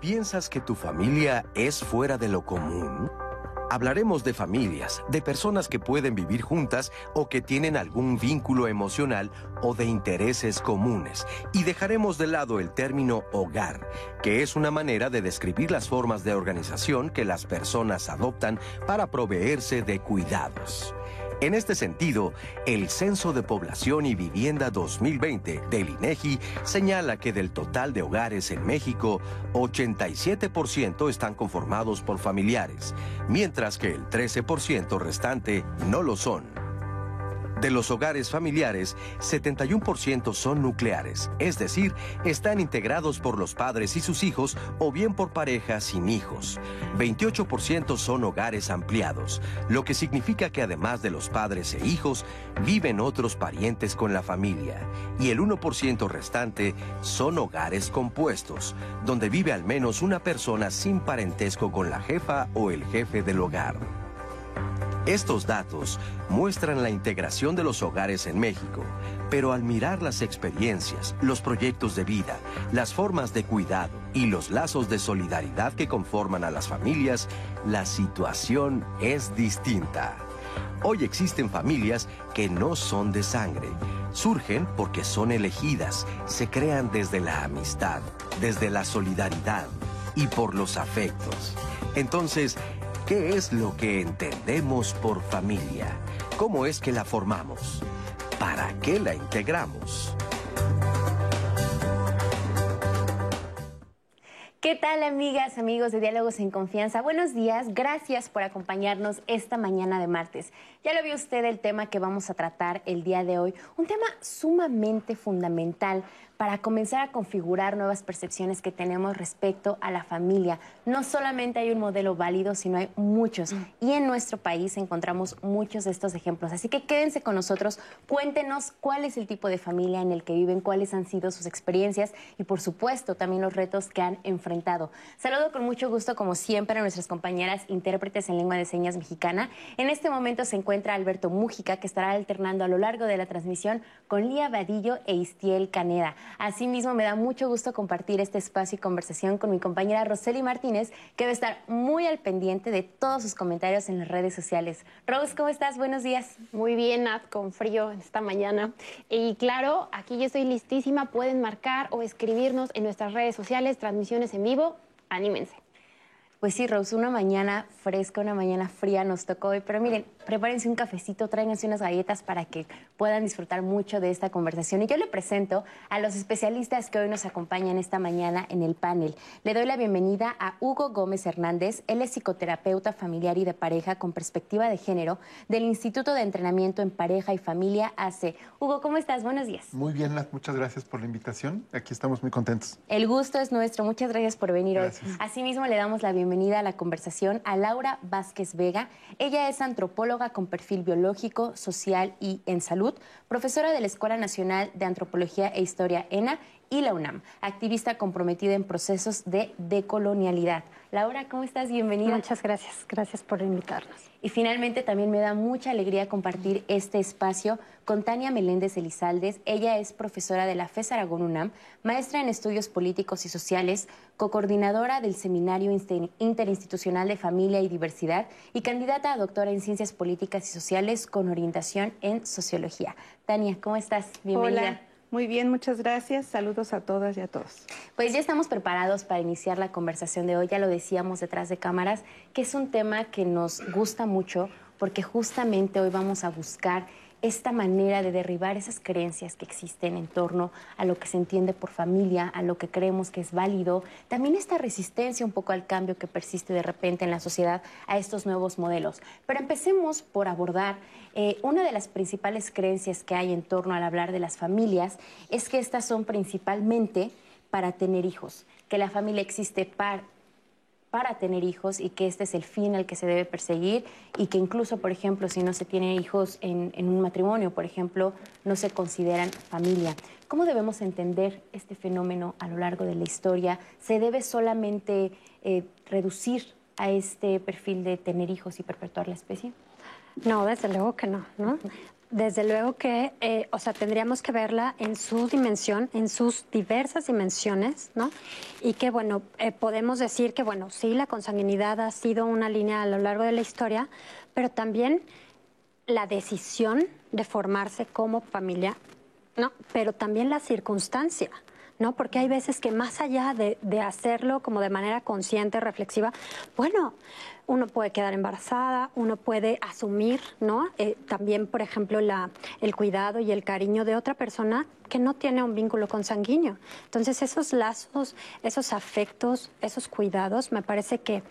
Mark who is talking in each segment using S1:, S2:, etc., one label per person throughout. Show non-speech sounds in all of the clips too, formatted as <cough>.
S1: ¿Piensas que tu familia es fuera de lo común? Hablaremos de familias, de personas que pueden vivir juntas o que tienen algún vínculo emocional o de intereses comunes. Y dejaremos de lado el término hogar, que es una manera de describir las formas de organización que las personas adoptan para proveerse de cuidados. En este sentido, el Censo de Población y Vivienda 2020 del INEGI señala que del total de hogares en México, 87% están conformados por familiares, mientras que el 13% restante no lo son. De los hogares familiares, 71% son nucleares, es decir, están integrados por los padres y sus hijos o bien por parejas sin hijos. 28% son hogares ampliados, lo que significa que además de los padres e hijos, viven otros parientes con la familia. Y el 1% restante son hogares compuestos, donde vive al menos una persona sin parentesco con la jefa o el jefe del hogar. Estos datos muestran la integración de los hogares en México, pero al mirar las experiencias, los proyectos de vida, las formas de cuidado y los lazos de solidaridad que conforman a las familias, la situación es distinta. Hoy existen familias que no son de sangre. Surgen porque son elegidas, se crean desde la amistad, desde la solidaridad y por los afectos. Entonces, ¿Qué es lo que entendemos por familia? ¿Cómo es que la formamos? ¿Para qué la integramos?
S2: ¿Qué tal amigas, amigos de Diálogos en Confianza? Buenos días, gracias por acompañarnos esta mañana de martes. Ya lo vio usted el tema que vamos a tratar el día de hoy, un tema sumamente fundamental para comenzar a configurar nuevas percepciones que tenemos respecto a la familia. No solamente hay un modelo válido, sino hay muchos. Mm. Y en nuestro país encontramos muchos de estos ejemplos. Así que quédense con nosotros, cuéntenos cuál es el tipo de familia en el que viven, cuáles han sido sus experiencias y por supuesto también los retos que han enfrentado. Saludo con mucho gusto, como siempre, a nuestras compañeras intérpretes en lengua de señas mexicana. En este momento se encuentra Alberto Mújica, que estará alternando a lo largo de la transmisión con Lía Vadillo e Istiel Caneda. Asimismo, me da mucho gusto compartir este espacio y conversación con mi compañera Roseli Martínez, que debe estar muy al pendiente de todos sus comentarios en las redes sociales. Rose, ¿cómo estás? Buenos días.
S3: Muy bien, Nat, con frío esta mañana. Y claro, aquí yo estoy listísima. Pueden marcar o escribirnos en nuestras redes sociales, transmisiones en vivo. Anímense.
S2: Pues sí, Rose, una mañana fresca, una mañana fría nos tocó hoy, pero miren, prepárense un cafecito, tráiganse unas galletas para que puedan disfrutar mucho de esta conversación. Y yo le presento a los especialistas que hoy nos acompañan esta mañana en el panel. Le doy la bienvenida a Hugo Gómez Hernández. Él es psicoterapeuta familiar y de pareja con perspectiva de género del Instituto de Entrenamiento en Pareja y Familia AC. Hugo, ¿cómo estás? Buenos días.
S4: Muy bien, muchas gracias por la invitación. Aquí estamos muy contentos.
S2: El gusto es nuestro. Muchas gracias por venir hoy. Asimismo, le damos la bienvenida a la conversación a Laura Vázquez Vega. Ella es antropóloga con perfil biológico, social y en salud, profesora de la Escuela Nacional de Antropología e Historia ENA y la UNAM, activista comprometida en procesos de decolonialidad. Laura, ¿cómo estás? Bienvenida.
S3: Muchas gracias, gracias por invitarnos.
S2: Y finalmente también me da mucha alegría compartir este espacio con Tania Meléndez Elizaldes. Ella es profesora de la FES Aragón UNAM, maestra en estudios políticos y sociales, co-coordinadora del Seminario Interinstitucional de Familia y Diversidad y candidata a doctora en Ciencias Políticas y Sociales con orientación en Sociología. Tania, ¿cómo estás?
S5: Bienvenida. Muy bien, muchas gracias. Saludos a todas y a todos.
S2: Pues ya estamos preparados para iniciar la conversación de hoy. Ya lo decíamos detrás de cámaras, que es un tema que nos gusta mucho porque justamente hoy vamos a buscar esta manera de derribar esas creencias que existen en torno a lo que se entiende por familia, a lo que creemos que es válido, también esta resistencia un poco al cambio que persiste de repente en la sociedad a estos nuevos modelos. Pero empecemos por abordar eh, una de las principales creencias que hay en torno al hablar de las familias es que estas son principalmente para tener hijos, que la familia existe para para tener hijos y que este es el fin al que se debe perseguir y que incluso, por ejemplo, si no se tiene hijos en, un matrimonio, por ejemplo, no se consideran familia. ¿Cómo debemos entender este fenómeno a lo largo de la historia? ¿Se debe solamente eh, reducir a este perfil de tener hijos y perpetuar la especie?
S6: No, desde luego que no, ¿no? Desde luego que, eh, o sea, tendríamos que verla en su dimensión, en sus diversas dimensiones, ¿no? Y que, bueno, eh, podemos decir que, bueno, sí, la consanguinidad ha sido una línea a lo largo de la historia, pero también la decisión de formarse como familia, ¿no? Pero también la circunstancia, ¿no? Porque hay veces que más allá de, de hacerlo como de manera consciente, reflexiva, bueno, uno puede quedar embarazada, uno puede asumir, ¿no? Eh, también, por ejemplo, la, el cuidado y el cariño de otra persona que no tiene un vínculo consanguíneo. Entonces, esos lazos, esos afectos, esos cuidados, me parece que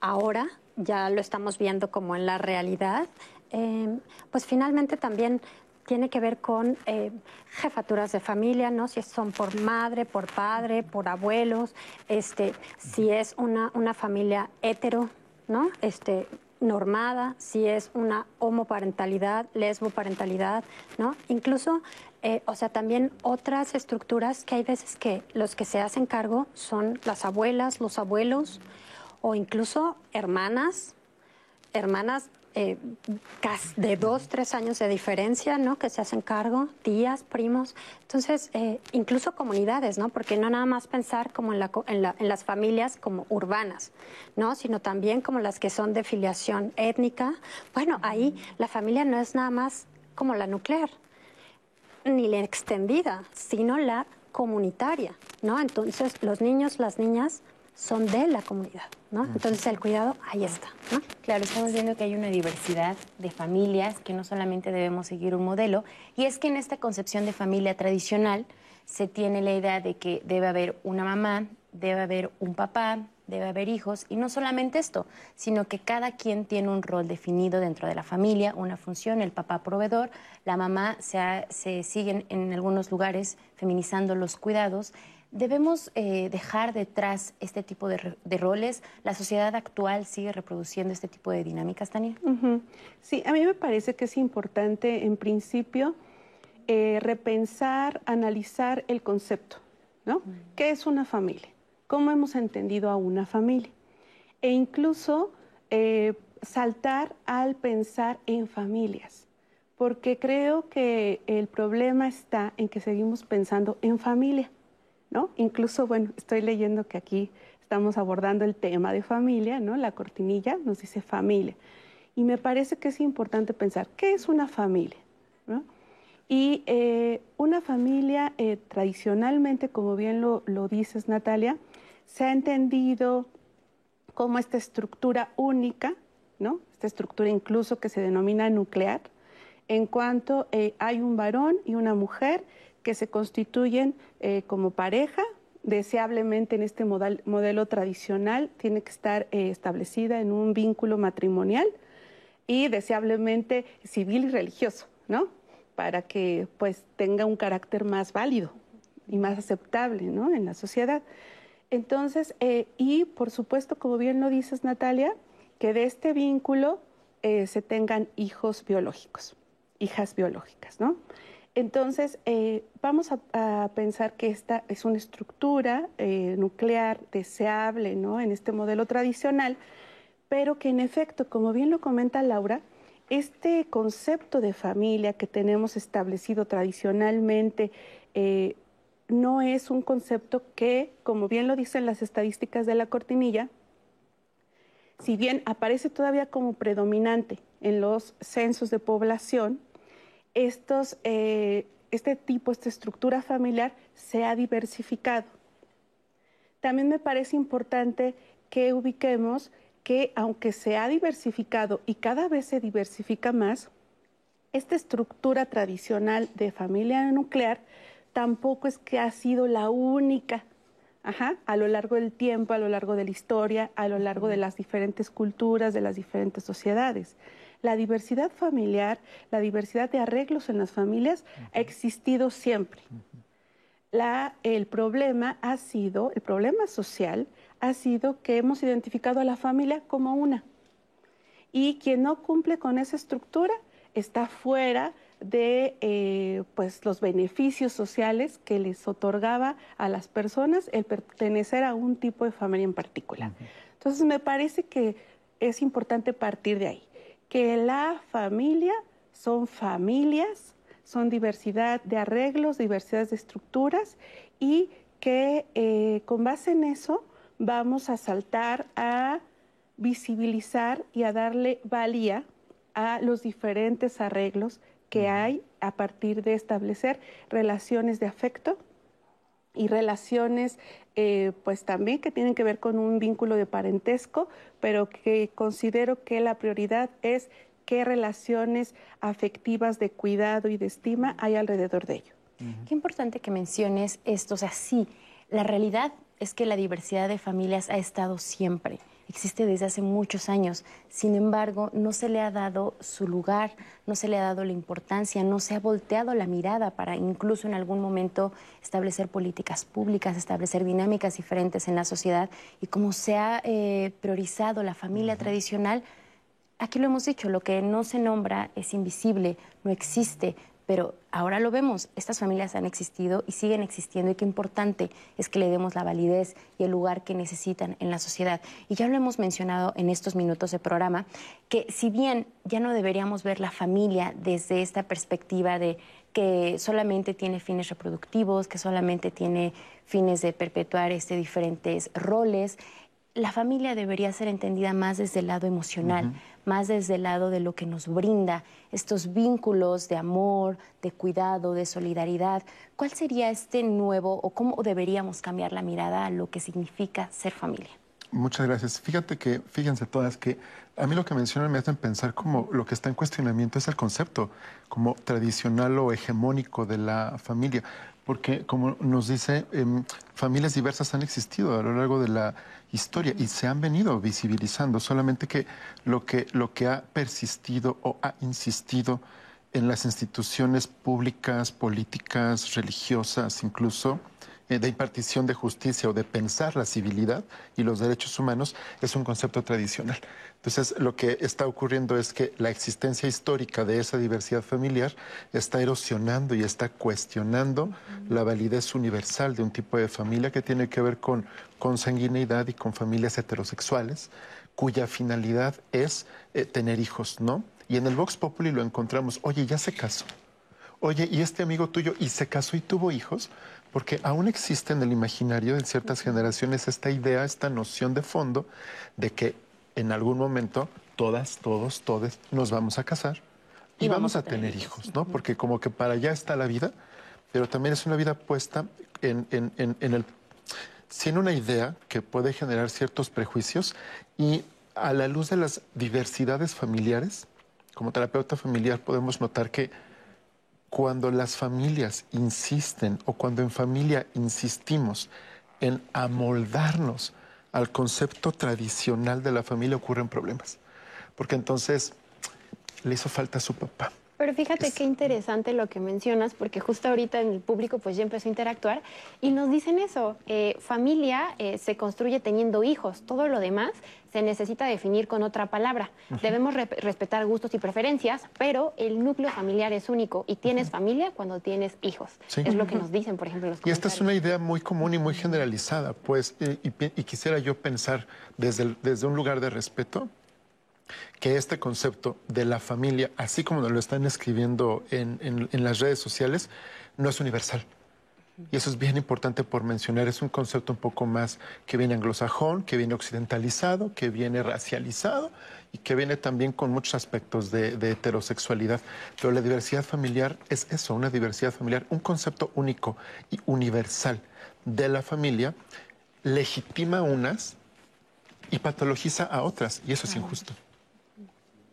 S6: ahora ya lo estamos viendo como en la realidad, em, pues finalmente también tiene que ver con eh, jefaturas de familia, ¿no? Si son por madre, por padre, por abuelos, este, si es una, una familia hetero, ¿no? Este, normada, si es una homoparentalidad, lesboparentalidad, ¿no? Incluso, eh, o sea, también otras estructuras que hay veces que los que se hacen cargo son las abuelas, los abuelos o incluso hermanas, hermanas eh, de dos, tres años de diferencia, ¿no? Que se hacen cargo, tías, primos. Entonces, eh, incluso comunidades, ¿no? Porque no nada más pensar como en, la, en, las familias como urbanas, ¿no? Sino también como las que son de filiación étnica. Bueno, ahí la familia no es nada más como la nuclear, ni la extendida, sino la comunitaria, ¿no? Entonces, los niños, las niñas son de la comunidad, ¿no? Entonces el cuidado ahí está, ¿no?
S2: Claro, estamos viendo que hay una diversidad de familias que no solamente debemos seguir un modelo, y es que en esta concepción de familia tradicional se tiene la idea de que debe haber una mamá, debe haber un papá, debe haber hijos, y no solamente esto, sino que cada quien tiene un rol definido dentro de la familia, una función, el papá proveedor, la mamá se, se siguen en algunos lugares feminizando los cuidados, ¿Debemos eh, dejar detrás este tipo de, roles? ¿La sociedad actual sigue reproduciendo este tipo de dinámicas, Tania?
S5: Sí, a mí me parece que es importante, en principio, eh, repensar, analizar el concepto, ¿no? ¿Qué es una familia? ¿Cómo hemos entendido a una familia? E incluso eh, saltar al pensar en familias, porque creo que el problema está en que seguimos pensando en familia Incluso, bueno, estoy leyendo que aquí estamos abordando el tema de familia, ¿no? La cortinilla nos dice familia. Y me parece que es importante pensar, ¿qué es una familia? Y eh, una familia, eh, tradicionalmente, como bien lo, lo, dices, Natalia, se ha entendido como esta estructura única, ¿no? Esta estructura incluso que se denomina nuclear, en cuanto eh, hay un varón y una mujer que se constituyen eh, como pareja, deseablemente en este modelo tradicional tiene que estar eh, establecida en un vínculo matrimonial y deseablemente civil y religioso, ¿no? Para que pues tenga un carácter más válido y más aceptable, ¿no? En la sociedad. Entonces, eh, y por supuesto, como bien lo dices, Natalia, que de este vínculo se tengan hijos biológicos, hijas biológicas, ¿no? Entonces, eh, vamos a, pensar que esta es una estructura eh, nuclear deseable ¿no? en este modelo tradicional, pero que en efecto, como bien lo comenta Laura, este concepto de familia que tenemos establecido tradicionalmente eh, no es un concepto que, como bien lo dicen las estadísticas de la cortinilla, si bien aparece todavía como predominante en los censos de población, estos, eh, este tipo, esta estructura familiar se ha diversificado. También me parece importante que ubiquemos que aunque se ha diversificado y cada vez se diversifica más, esta estructura tradicional de familia nuclear tampoco es que ha sido la única. A lo largo del tiempo, a lo largo de la historia, a lo largo de las diferentes culturas, de las diferentes sociedades la diversidad familiar, la diversidad de arreglos en las familias ha existido siempre. La, el problema ha sido, el problema social ha sido que hemos identificado a la familia como una. Y quien no cumple con esa estructura está fuera de eh, pues, los beneficios sociales que les otorgaba a las personas el pertenecer a un tipo de familia en particular. Entonces me parece que es importante partir de ahí, que la familia son familias, son diversidad de arreglos, diversidad de estructuras y que eh, con base en eso vamos a saltar a visibilizar y a darle valía a los diferentes arreglos que hay a partir de establecer relaciones de afecto y relaciones eh, pues también que tienen que ver con un vínculo de parentesco, pero que considero que la prioridad es qué relaciones afectivas de cuidado y de estima hay alrededor de ello.
S2: Qué importante que menciones esto, o sea, sí, la realidad es que la diversidad de familias ha estado siempre existe desde hace muchos años. Sin embargo, no se le ha dado su lugar, no se le ha dado la importancia, no se ha volteado la mirada para incluso en algún momento establecer políticas públicas, establecer dinámicas diferentes en la sociedad. Y como se ha eh, priorizado la familia tradicional, aquí lo hemos dicho, lo que no se nombra es invisible, no existe, pero ahora lo vemos, estas familias han existido y siguen existiendo y qué importante es que le demos la validez y el lugar que necesitan en la sociedad. Y ya lo hemos mencionado en estos minutos de programa, que si bien ya no deberíamos ver la familia desde esta perspectiva de que solamente tiene fines reproductivos, que solamente tiene fines de perpetuar este, diferentes roles, la familia debería ser entendida más desde el lado emocional, más desde el lado de lo que nos brinda estos vínculos de amor, de cuidado, de solidaridad. ¿Cuál sería este nuevo o cómo deberíamos cambiar la mirada a lo que significa ser familia?
S4: Muchas gracias. Fíjate que, fíjense todas que a mí lo que mencionan me hacen pensar como lo que está en cuestionamiento es el concepto como tradicional o hegemónico de la familia porque como nos dice, em, familias diversas han existido a lo largo de la historia y se han venido visibilizando, solamente que lo que, lo que ha persistido o ha insistido en las instituciones públicas, políticas, religiosas incluso, de impartición de justicia o de pensar la civilidad y los derechos humanos es un concepto tradicional. Entonces, lo que está ocurriendo es que la existencia histórica de esa diversidad familiar está erosionando y está cuestionando la validez universal de un tipo de familia que tiene que ver con consanguineidad y con familias heterosexuales, cuya finalidad es eh, tener hijos, ¿no? Y en el Vox Populi lo encontramos, oye, ya se casó. Oye, ¿y este amigo tuyo y se casó y tuvo hijos? Porque aún existe en el imaginario de ciertas generaciones esta idea, esta noción de fondo de que en algún momento todas, todos, todes nos vamos a casar y, vamos, a, tener, hijos, ¿no? Porque como que para allá está la vida, pero también es una vida puesta en, el... sin una idea que puede generar ciertos prejuicios y a la luz de las diversidades familiares, como terapeuta familiar podemos notar que cuando las familias insisten o cuando en familia insistimos en amoldarnos al concepto tradicional de la familia ocurren problemas. Porque entonces le hizo falta a su papá.
S3: Pero fíjate qué interesante lo que mencionas, porque justo ahorita en el público pues ya empezó a interactuar y nos dicen eso, eh, familia eh, se construye teniendo hijos, todo lo demás se necesita definir con otra palabra. Debemos respetar gustos y preferencias, pero el núcleo familiar es único y tienes familia cuando tienes hijos. Es lo que nos dicen, por ejemplo, los
S4: Y esta es una idea muy común y muy generalizada, pues, y, quisiera yo pensar desde, desde un lugar de respeto, que este concepto de la familia, así como nos lo están escribiendo en, las redes sociales, no es universal. Y eso es bien importante por mencionar. Es un concepto un poco más que viene anglosajón, que viene occidentalizado, que viene racializado y que viene también con muchos aspectos de, de, heterosexualidad. Pero la diversidad familiar es eso, una diversidad familiar, un concepto único y universal de la familia, legitima unas y patologiza a otras. Y eso es injusto.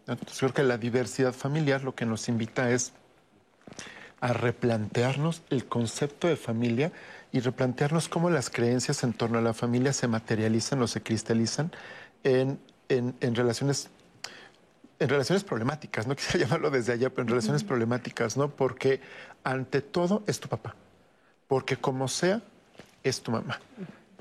S4: Entonces creo que la diversidad familiar lo que nos invita es a replantearnos el concepto de familia y replantearnos cómo las creencias en torno a la familia se materializan o se cristalizan en, relaciones en relaciones problemáticas, no <laughs> quisiera llamarlo desde allá, pero en relaciones problemáticas, ¿no? Porque ante todo es tu papá porque como sea, es tu mamá.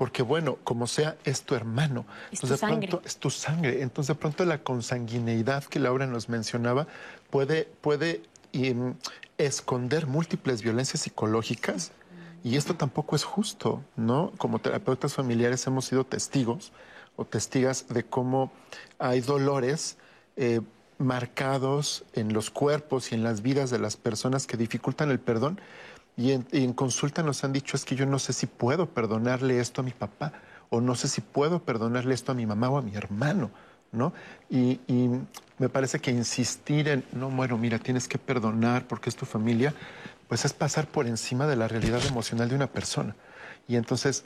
S4: Porque bueno, como sea, es tu hermano.
S2: Es tu
S4: Entonces, de
S2: sangre.
S4: pronto es tu sangre. Entonces, de pronto la consanguineidad que Laura nos mencionaba puede, puede em, esconder múltiples violencias psicológicas y esto tampoco es justo, ¿no? Como terapeutas familiares hemos sido testigos o testigas de cómo hay dolores eh, marcados en los cuerpos y en las vidas de las personas que dificultan el perdón y en, consulta nos han dicho es que yo no sé si puedo perdonarle esto a mi papá o no sé si puedo perdonarle esto a mi mamá o a mi hermano, ¿no? Y, me parece que insistir en, no, bueno, mira, tienes que perdonar porque es tu familia, pues es pasar por encima de la realidad emocional de una persona. Y entonces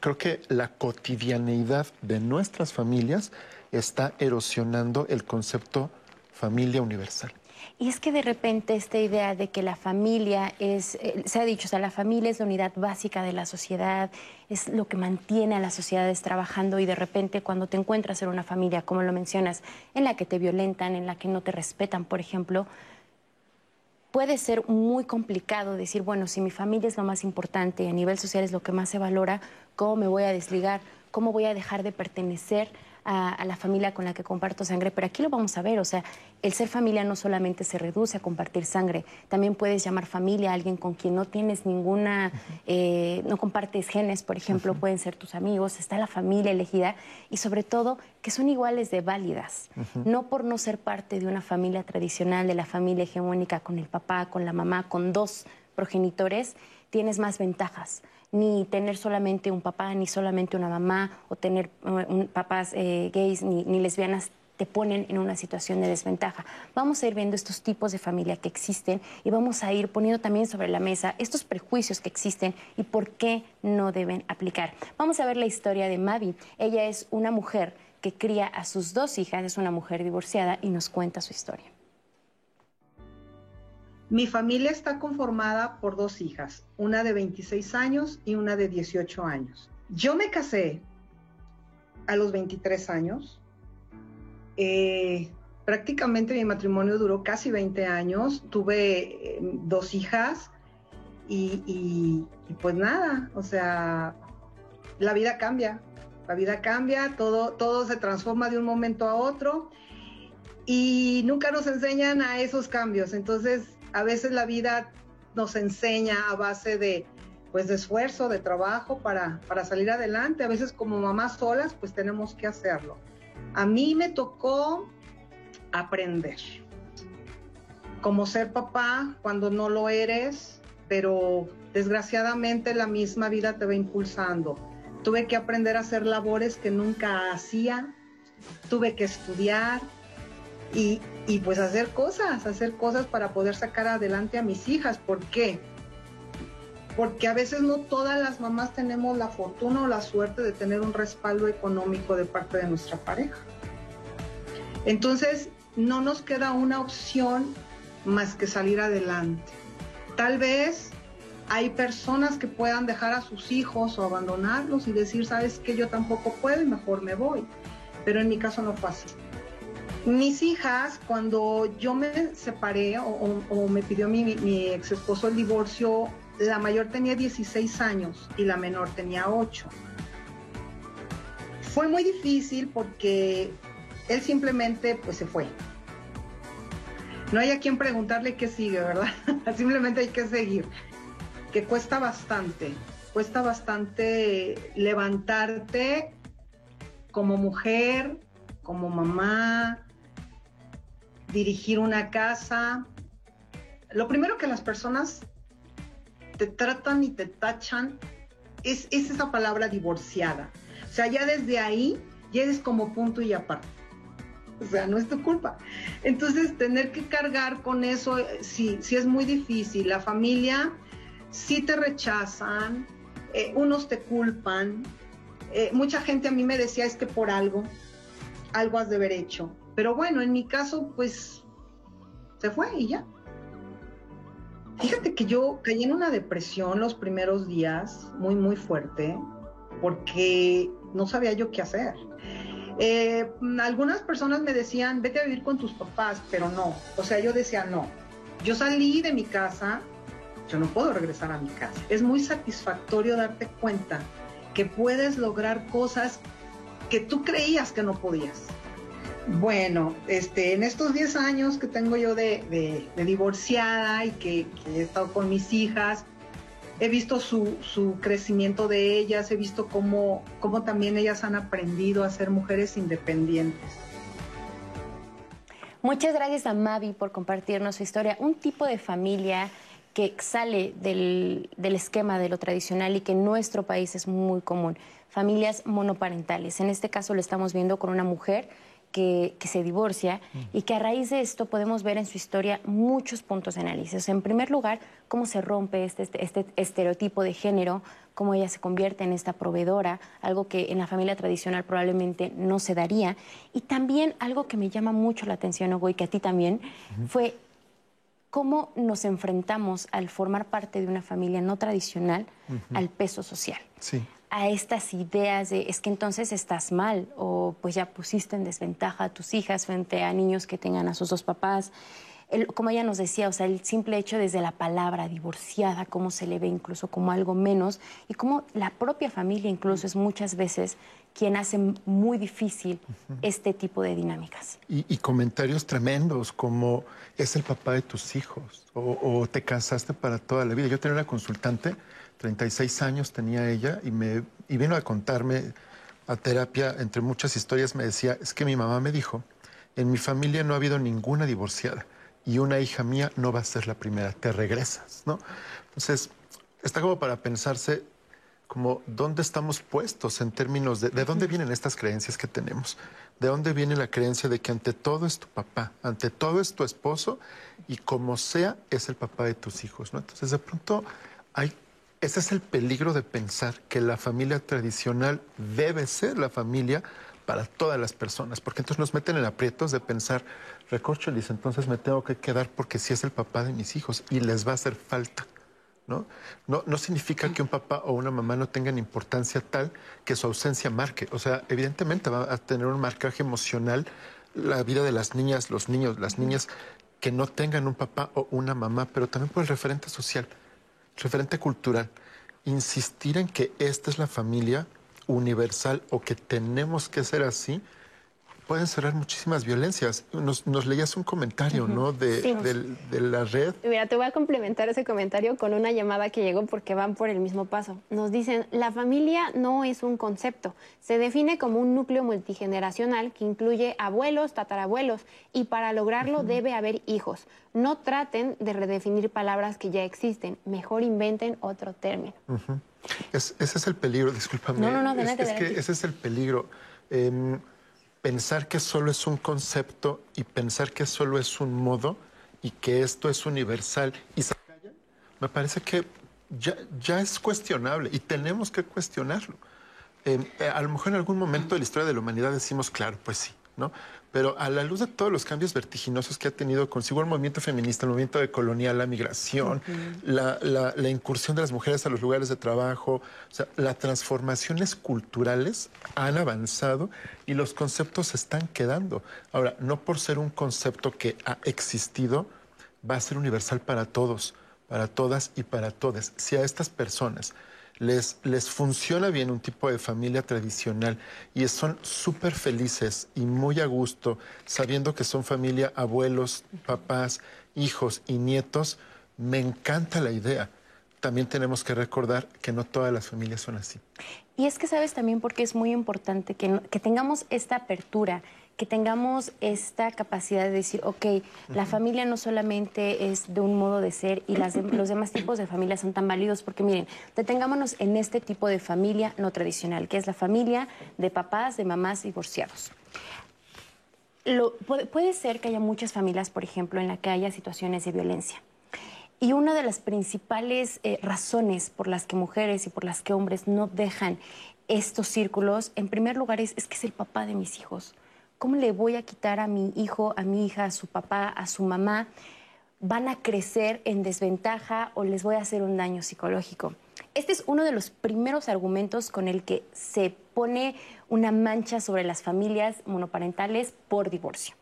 S4: creo que la cotidianeidad de nuestras familias está erosionando el concepto familia universal.
S2: Y es que de repente esta idea de que la familia es, eh, se ha dicho, o sea, la familia es la unidad básica de la sociedad, es lo que mantiene a las sociedades trabajando y de repente cuando te encuentras en una familia, como lo mencionas, en la que te violentan, en la que no te respetan, por ejemplo, puede ser muy complicado decir, bueno, si mi familia es lo más importante y a nivel social es lo que más se valora, ¿cómo me voy a desligar? ¿Cómo voy a dejar de pertenecer a, a la familia con la que comparto sangre? Pero aquí lo vamos a ver, o sea, el ser familia no solamente se reduce a compartir sangre, también puedes llamar familia a alguien con quien no tienes ninguna, eh, no compartes genes, por ejemplo, pueden ser tus amigos, está la familia elegida y sobre todo que son iguales de válidas, no por no ser parte de una familia tradicional, de la familia hegemónica con el papá, con la mamá, con dos progenitores, tienes más ventajas. Ni tener solamente un papá, ni solamente una mamá, o tener eh, papás eh, gays ni, ni lesbianas te ponen en una situación de desventaja. Vamos a ir viendo estos tipos de familia que existen y vamos a ir poniendo también sobre la mesa estos prejuicios que existen y por qué no deben aplicar. Vamos a ver la historia de Mavi. Ella es una mujer que cría a sus dos hijas, es una mujer divorciada y nos cuenta su historia.
S7: Mi familia está conformada por dos hijas, una de 26 años y una de 18 años. Yo me casé a los 23 años. Eh, prácticamente mi matrimonio duró casi 20 años. Tuve eh, dos hijas y, y- y pues nada, o sea, la vida cambia. La vida cambia, todo, todo se transforma de un momento a otro y nunca nos enseñan a esos cambios. Entonces, a veces la vida nos enseña a base de, pues, de esfuerzo, de trabajo para, para salir adelante. A veces como mamás solas, pues tenemos que hacerlo. A mí me tocó aprender cómo ser papá cuando no lo eres, pero desgraciadamente la misma vida te va impulsando. Tuve que aprender a hacer labores que nunca hacía, tuve que estudiar, y, y pues hacer cosas, hacer cosas para poder sacar adelante a mis hijas. ¿Por qué? Porque a veces no todas las mamás tenemos la fortuna o la suerte de tener un respaldo económico de parte de nuestra pareja. Entonces, no nos queda una opción más que salir adelante. Tal vez hay personas que puedan dejar a sus hijos o abandonarlos y decir, sabes que yo tampoco puedo y mejor me voy. Pero en mi caso no fue así. Mis hijas, cuando yo me separé o, me pidió mi, mi ex esposo el divorcio, la mayor tenía 16 años y la menor tenía 8. Fue muy difícil porque él simplemente pues se fue. No hay a quien preguntarle qué sigue, ¿verdad? <laughs> simplemente hay que seguir. Que cuesta bastante, cuesta bastante levantarte como mujer, como mamá, dirigir una casa. Lo primero que las personas te tratan y te tachan es, es esa palabra divorciada. O sea, ya desde ahí ya eres como punto y aparte. O sea, no es tu culpa. Entonces, tener que cargar con eso, sí, sí es muy difícil. La familia sí te rechazan, eh, unos te culpan. Eh, mucha gente a mí me decía es que por algo, algo has de haber hecho. Pero bueno, en mi caso, pues se fue y ya. Fíjate que yo caí en una depresión los primeros días, muy, muy fuerte, porque no sabía yo qué hacer. Eh, algunas personas me decían, vete a vivir con tus papás, pero no. O sea, yo decía, no. Yo salí de mi casa yo no puedo regresar a mi casa. Es muy satisfactorio darte cuenta que puedes lograr cosas que tú creías que no podías. Bueno, este, en estos 10 años que tengo yo de, divorciada y que, he estado con mis hijas, he visto su, crecimiento de ellas, he visto cómo, cómo también ellas han aprendido a ser mujeres independientes.
S2: Muchas gracias a Mavi por compartirnos su historia. Un tipo de familia que sale del, del, esquema de lo tradicional y que en nuestro país es muy común. Familias monoparentales. En este caso lo estamos viendo con una mujer que, se divorcia y que a raíz de esto podemos ver en su historia muchos puntos de análisis. En primer lugar, cómo se rompe este, este, este, estereotipo de género, cómo ella se convierte en esta proveedora, algo que en la familia tradicional probablemente no se daría. Y también algo que me llama mucho la atención, y que a ti también, fue cómo nos enfrentamos al formar parte de una familia no tradicional al peso social.
S4: Sí
S2: a estas ideas de es que entonces estás mal o pues ya pusiste en desventaja a tus hijas frente a niños que tengan a sus dos papás. como ella nos decía, o sea, el simple hecho desde la palabra divorciada, cómo se le ve incluso como algo menos y cómo la propia familia incluso es muchas veces quien hace muy difícil este tipo de dinámicas.
S4: Y, comentarios tremendos como es el papá de tus hijos o, o te casaste para toda la vida. Yo tenía una consultante 36 años tenía ella y, me, y vino a contarme a terapia, entre muchas historias, me decía, es que mi mamá me dijo, en mi familia no ha habido ninguna divorciada y una hija mía no va a ser la primera, te regresas, ¿no? Entonces, está como para pensarse como dónde estamos puestos en términos de de dónde vienen estas creencias que tenemos, de dónde viene la creencia de que ante todo es tu papá, ante todo es tu esposo y como sea es el papá de tus hijos, ¿no? Entonces, de pronto hay ese es el peligro de pensar que la familia tradicional debe ser la familia para todas las personas, porque entonces nos meten en aprietos de pensar, recorcholis, entonces me tengo que quedar porque si es el papá de mis hijos y les va a hacer falta. ¿no? No, no significa que un papá o una mamá no tengan importancia tal que su ausencia marque. O sea, evidentemente va a tener un marcaje emocional la vida de las niñas, los niños, las niñas que no tengan un papá o una mamá, pero también por el referente social referente cultural, insistir en que esta es la familia universal o que tenemos que ser así, pueden cerrar muchísimas violencias. Nos, leías un comentario, ¿no? De, la red.
S3: Mira, te voy a complementar ese comentario con una llamada que llegó porque van por el mismo paso. Nos dicen, la familia no es un concepto. Se define como un núcleo multigeneracional que incluye abuelos, tatarabuelos, y para lograrlo debe haber hijos. No traten de redefinir palabras que ya existen. Mejor inventen otro término.
S4: ese es el peligro, discúlpame.
S2: No, no, no,
S4: es, es que ese es el peligro. Em, pensar que solo es un concepto y pensar que solo es un modo y que esto es universal y se calla, me parece que ya, ya es cuestionable y tenemos que cuestionarlo. Eh, a lo mejor en algún momento de la historia de la humanidad decimos, claro, pues sí, ¿no? Pero a la luz de todos los cambios vertiginosos que ha tenido consigo el movimiento feminista, el movimiento de colonial, la migración, la, la, incursión de las mujeres a los lugares de trabajo, o sea, las transformaciones culturales han avanzado y los conceptos se están quedando. Ahora, no por ser un concepto que ha existido, va a ser universal para todos, para todas y para todos. Si a estas personas les, les funciona bien un tipo de familia tradicional y son súper felices y muy a gusto sabiendo que son familia, abuelos, papás, hijos y nietos, me encanta la idea. También tenemos que recordar que no todas las familias son así.
S2: Y es que sabes también porque es muy importante que, que tengamos esta apertura que tengamos esta capacidad de decir, ok, la familia no solamente es de un modo de ser y las los demás tipos de familias son tan válidos, porque miren, detengámonos en este tipo de familia no tradicional, que es la familia de papás, de mamás divorciados. puede, ser que haya muchas familias, por ejemplo, en las que haya situaciones de violencia. Y una de las principales eh, razones por las que mujeres y por las que hombres no dejan estos círculos, en primer lugar, es, es que es el papá de mis hijos ¿Cómo le voy a quitar a mi hijo, a mi hija, a su papá, a su mamá? ¿Van a crecer en desventaja o les voy a hacer un daño psicológico? Este es uno de los primeros argumentos con el que se pone una mancha sobre las familias monoparentales por divorcio.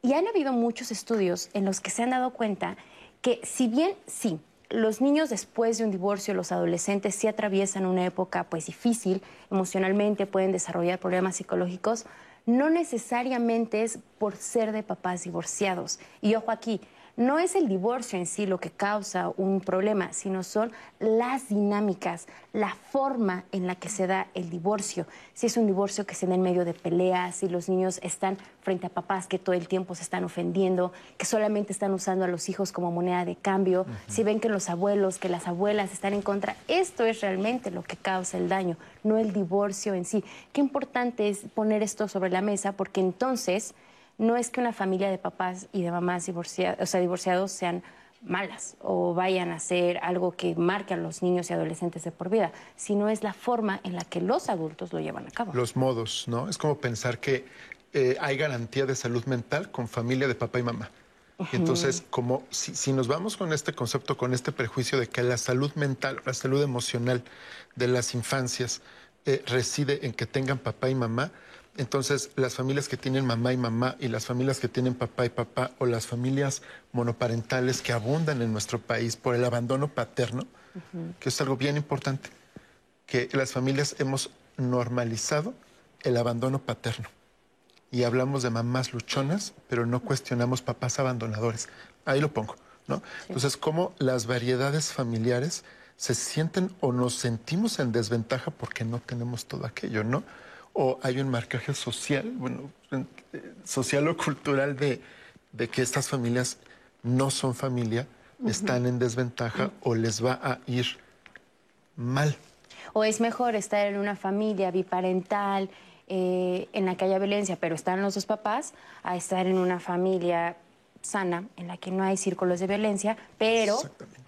S2: Y han habido muchos estudios en los que se han dado cuenta que si bien sí, los niños después de un divorcio, los adolescentes, sí atraviesan una época pues difícil emocionalmente, pueden desarrollar problemas psicológicos, no necesariamente es por ser de papás divorciados. Y ojo aquí, no es el divorcio en sí lo que causa un problema, sino son las dinámicas, la forma en la que se da el divorcio. Si es un divorcio que se da en medio de peleas, si los niños están frente a papás que todo el tiempo se están ofendiendo, que solamente están usando a los hijos como moneda de cambio, si ven que los abuelos, que las abuelas están en contra, esto es realmente lo que causa el daño, no el divorcio en sí. Qué importante es poner esto sobre la mesa porque entonces no es que una familia de papás y de mamás divorciados, o sea, divorciados sean malas o vayan a hacer algo que marque a los niños y adolescentes de por vida, sino es la forma en la que los adultos lo llevan a cabo.
S4: Los modos, ¿no? Es como pensar que eh, hay garantía de salud mental con familia de papá y mamá. Entonces, como si, nos vamos con este concepto, con este prejuicio de que la salud mental, la salud emocional de las infancias eh, reside en que tengan papá y mamá, entonces, las familias que tienen mamá y mamá y las familias que tienen papá y papá o las familias monoparentales que abundan en nuestro país por el abandono paterno, que es algo bien importante, que las familias hemos normalizado el abandono paterno. Y hablamos de mamás luchonas, pero no cuestionamos papás abandonadores. Ahí lo pongo, ¿no? Entonces, cómo las variedades familiares se sienten o nos sentimos en desventaja porque no tenemos todo aquello, ¿no? O hay un marcaje social, bueno, social o cultural de, que estas familias no son familia, están en desventaja o les va a ir mal.
S2: O es mejor estar en una familia biparental eh, en la que haya violencia, pero están los dos papás, a estar en una familia sana, en la que no hay círculos de violencia, pero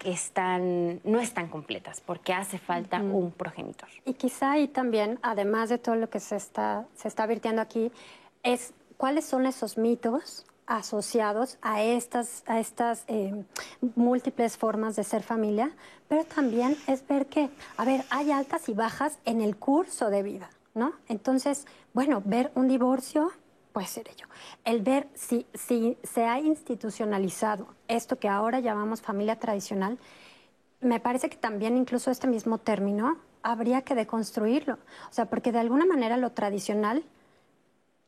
S2: están, no están completas, porque hace falta un progenitor.
S6: Y quizá ahí también, además de todo lo que se está, se está advirtiendo aquí, es cuáles son esos mitos asociados a estas, a estas eh, múltiples formas de ser familia, pero también es ver que, a ver, hay altas y bajas en el curso de vida, ¿no? Entonces, bueno, ver un divorcio puede ser ello. El ver si, si se ha institucionalizado esto que ahora llamamos familia tradicional, me parece que también incluso este mismo término habría que deconstruirlo. O sea, porque de alguna manera lo tradicional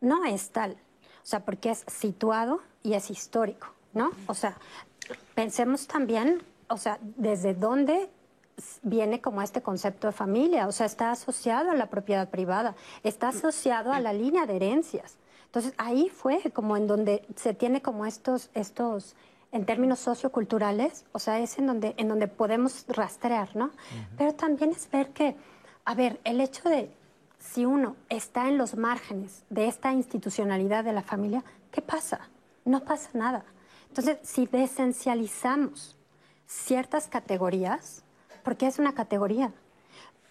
S6: no es tal. O sea, porque es situado y es histórico, ¿no? O sea, pensemos también, o sea, desde dónde viene como este concepto de familia, o sea, está asociado a la propiedad privada, está asociado a la línea de herencias. Entonces ahí fue como en donde se tiene como estos, estos en términos socioculturales, o sea, es en donde, en donde podemos rastrear, ¿no? Pero también es ver que, a ver, el hecho de si uno está en los márgenes de esta institucionalidad de la familia, ¿qué pasa? No pasa nada. Entonces, si desesencializamos ciertas categorías, porque es una categoría,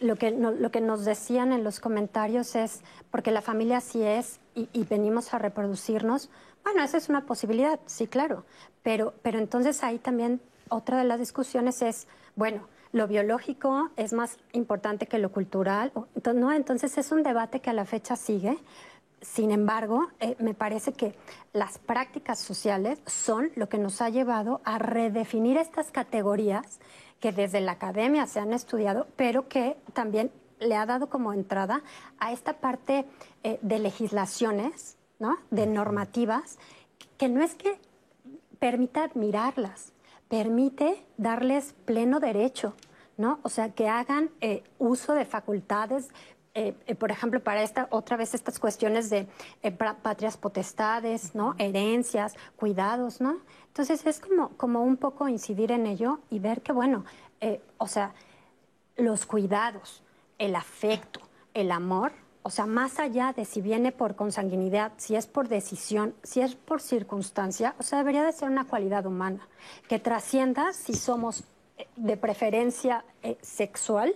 S6: lo que, lo que nos decían en los comentarios es, porque la familia sí es y, venimos a reproducirnos, bueno, esa es una posibilidad, sí, claro, pero, pero entonces ahí también otra de las discusiones es, bueno, lo biológico es más importante que lo cultural, ¿no? Entonces es un debate que a la fecha sigue. Sin embargo, eh, me parece que las prácticas sociales son lo que nos ha llevado a redefinir estas categorías que desde la academia se han estudiado, pero que también le ha dado como entrada a esta parte eh, de legislaciones, ¿no? de normativas, que no es que permita admirarlas, permite darles pleno derecho, ¿no? O sea, que hagan eh, uso de facultades, eh, por ejemplo, para esta, otra vez estas cuestiones de patrias potestades, ¿no? Herencias, cuidados, ¿no? Entonces es como, como un poco incidir en ello y ver que, bueno, o sea, los cuidados, el afecto, el amor, o sea, más allá de si viene por consanguinidad, si es por decisión, si es por circunstancia, o sea, debería de ser una cualidad humana que trascienda si somos eh, de preferencia eh, sexual,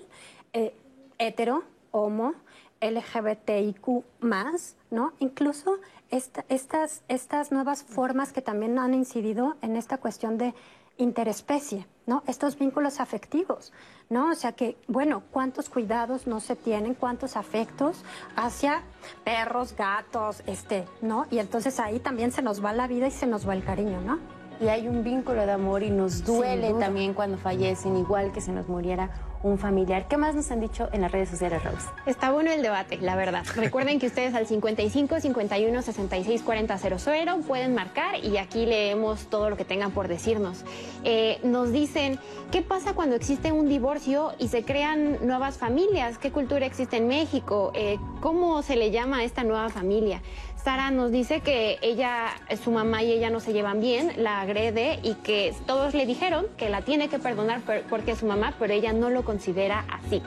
S6: hetero, homo, LGBTIQ más, ¿no? Incluso estas, estas nuevas formas que también han incidido en esta cuestión de interespecie, ¿no? Estos vínculos afectivos, ¿no? O sea que, bueno, ¿cuántos cuidados no se tienen, cuántos afectos hacia perros, gatos, este, ¿no? Y entonces ahí también se nos va la vida y se nos va el cariño, ¿no?
S2: y hay un vínculo de amor y nos duele también cuando fallecen, igual que se nos muriera un familiar. ¿Qué más nos han dicho en las redes sociales, Rose?
S3: Está bueno el debate, la verdad. Recuerden que ustedes al 55 51 66 40 00 pueden marcar y aquí leemos todo lo que tengan por decirnos. Eh, nos dicen, ¿qué pasa cuando existe un divorcio y se crean nuevas familias? ¿Qué cultura existe en México? Eh, ¿Cómo se le llama a esta nueva familia? Sara nos dice que ella, su mamá y ella no se llevan bien, la agrede y que todos le dijeron que la tiene que perdonar porque es su mamá, pero ella no lo considera así.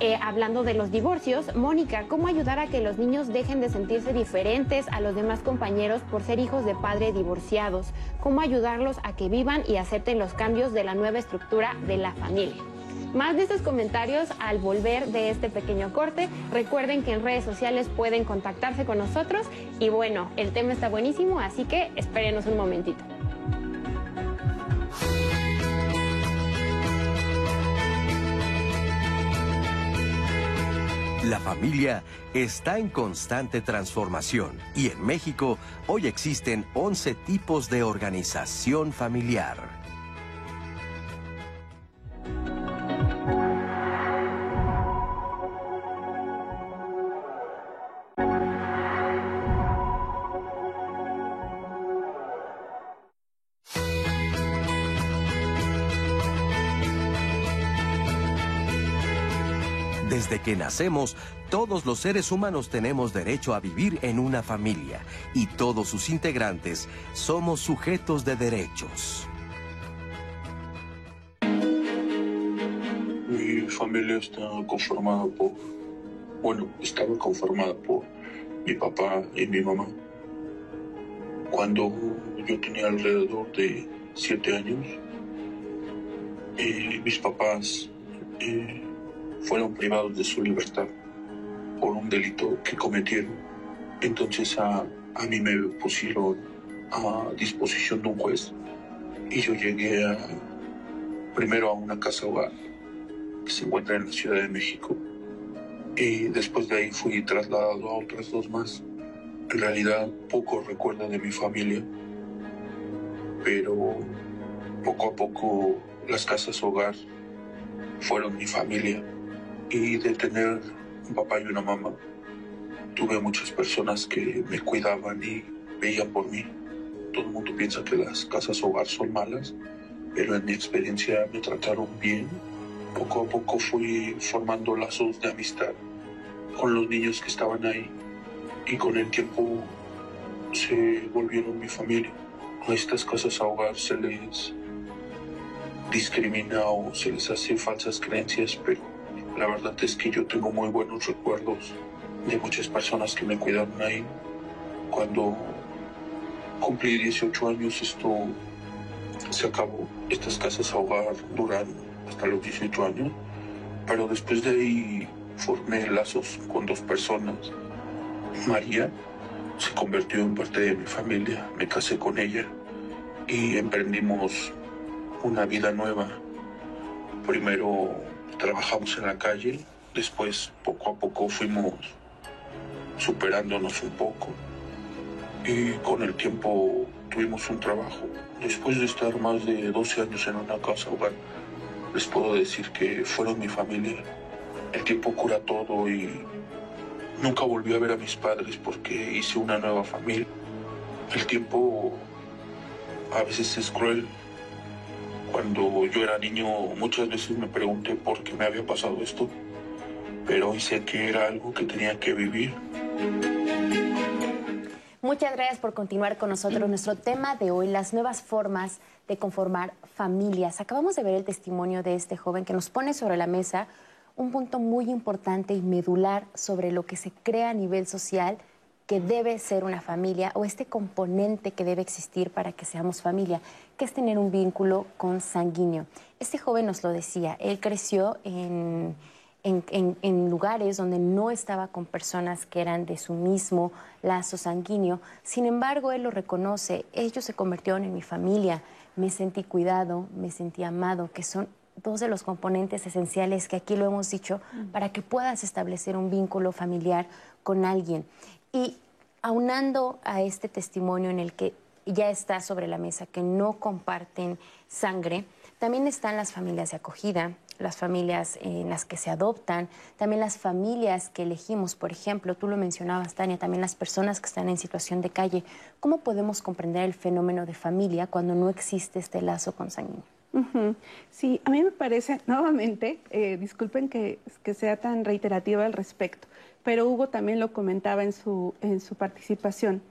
S3: Eh, hablando de los divorcios, Mónica, ¿cómo ayudar a que los niños dejen de sentirse diferentes a los demás compañeros por ser hijos de padre divorciados? ¿Cómo ayudarlos a que vivan y acepten los cambios de la nueva estructura de la familia? Más de estos comentarios al volver de este pequeño corte. Recuerden que en redes sociales pueden contactarse con nosotros y bueno, el tema está buenísimo, así que espérenos un momentito.
S1: La familia está en constante transformación y en México hoy existen 11 tipos de organización familiar. Desde que nacemos, todos los seres humanos tenemos derecho a vivir en una familia y todos sus integrantes somos sujetos de derechos.
S8: Mi familia está conformada por, bueno, estaba conformada por mi papá y mi mamá. Cuando yo tenía alrededor de siete años, eh, mis papás eh, fueron privados de su libertad por un delito que cometieron. Entonces a, a mí me pusieron a disposición de un juez y yo llegué a, primero a una casa hogar que se encuentra en la Ciudad de México y después de ahí fui trasladado a otras dos más. En realidad poco recuerdo de mi familia, pero poco a poco las casas hogar fueron mi familia y de tener un papá y una mamá, tuve muchas personas que me cuidaban y veían por mí. Todo el mundo piensa que las casas hogar son malas, pero en mi experiencia me trataron bien. Poco a poco fui formando lazos de amistad con los niños que estaban ahí y con el tiempo se volvieron mi familia. A estas casas hogar se les discrimina o se les hace falsas creencias, pero la verdad es que yo tengo muy buenos recuerdos de muchas personas que me cuidaron ahí. Cuando cumplí 18 años esto se acabó. Estas casas a hogar duran hasta los 18 años, pero después de ahí formé lazos con dos personas. María se convirtió en parte de mi familia, me casé con ella y emprendimos una vida nueva. Primero trabajamos en la calle, después poco a poco fuimos superándonos un poco y con el tiempo tuvimos un trabajo. Después de estar más de 12 años en una casa hogar, les puedo decir que fueron mi familia. El tiempo cura todo y nunca volví a ver a mis padres porque hice una nueva familia. El tiempo a veces es cruel, cuando yo era niño muchas veces me pregunté por qué me había pasado esto, pero hoy sé que era algo que tenía que vivir.
S2: Muchas gracias por continuar con nosotros. Nuestro tema de hoy, las nuevas formas de conformar familias. Acabamos de ver el testimonio de este joven que nos pone sobre la mesa un punto muy importante y medular sobre lo que se crea a nivel social que debe ser una familia o este componente que debe existir para que seamos familia, que es tener un vínculo con sanguíneo. Este joven nos lo decía, él creció en, en, lugares donde no estaba con personas que eran de su mismo lazo sanguíneo, sin embargo él lo reconoce, ellos se convirtieron en mi familia, me sentí cuidado, me sentí amado, que son dos de los componentes esenciales que aquí lo hemos dicho para que puedas establecer un vínculo familiar con alguien. Y aunando a este testimonio en el que ya está sobre la mesa, que no comparten sangre. También están las familias de acogida, las familias en las que se adoptan, también las familias que elegimos, por ejemplo, tú lo mencionabas, Tania, también las personas que están en situación de calle. ¿Cómo podemos comprender el fenómeno de familia cuando no existe este lazo consanguíneo?
S5: Sí, a mí me parece, <laughs> nuevamente, eh, disculpen que, que, sea tan reiterativa al respecto, pero Hugo también lo comentaba en su, en su participación.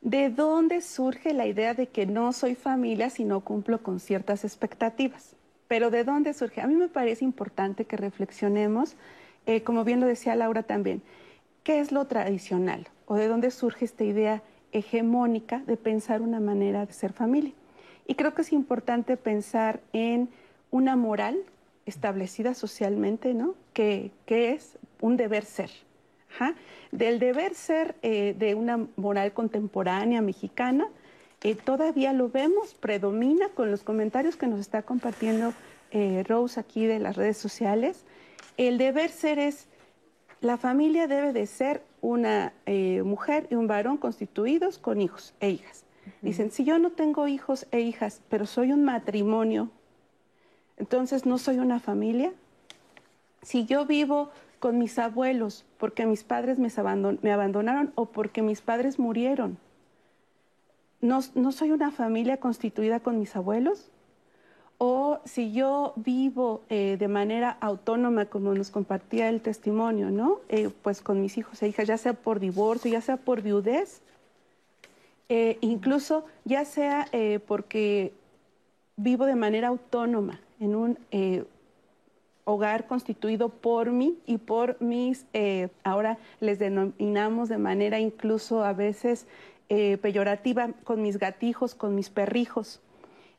S5: ¿De dónde surge la idea de que no soy familia si no cumplo con ciertas expectativas? Pero ¿de dónde surge? A mí me parece importante que reflexionemos, eh, como bien lo decía Laura también, ¿qué es lo tradicional? ¿O de dónde surge esta idea hegemónica de pensar una manera de ser familia? Y creo que es importante pensar en una moral establecida socialmente, ¿no? Que, es un deber ser. Del deber ser eh, de una moral contemporánea mexicana, eh, todavía lo vemos, predomina con los comentarios que nos está compartiendo eh, Rose aquí de las redes sociales. El deber ser es, la familia debe de ser una mujer y un varón constituidos con hijos e hijas. Dicen, si yo no tengo hijos e hijas, pero soy un matrimonio, entonces no soy una familia. Si yo vivo con mis abuelos porque mis padres me abandonaron o porque mis padres murieron, no, soy una familia constituida con mis abuelos, o si yo vivo eh, de manera autónoma, como nos compartía el testimonio, ¿no? Eh, pues con mis hijos e hijas, ya sea por divorcio, ya sea por viudez, eh, incluso ya sea porque vivo de manera autónoma en un hogar constituido por mí y por mis, ahora les denominamos de manera incluso a veces eh, peyorativa con mis gatijos, con mis perrijos.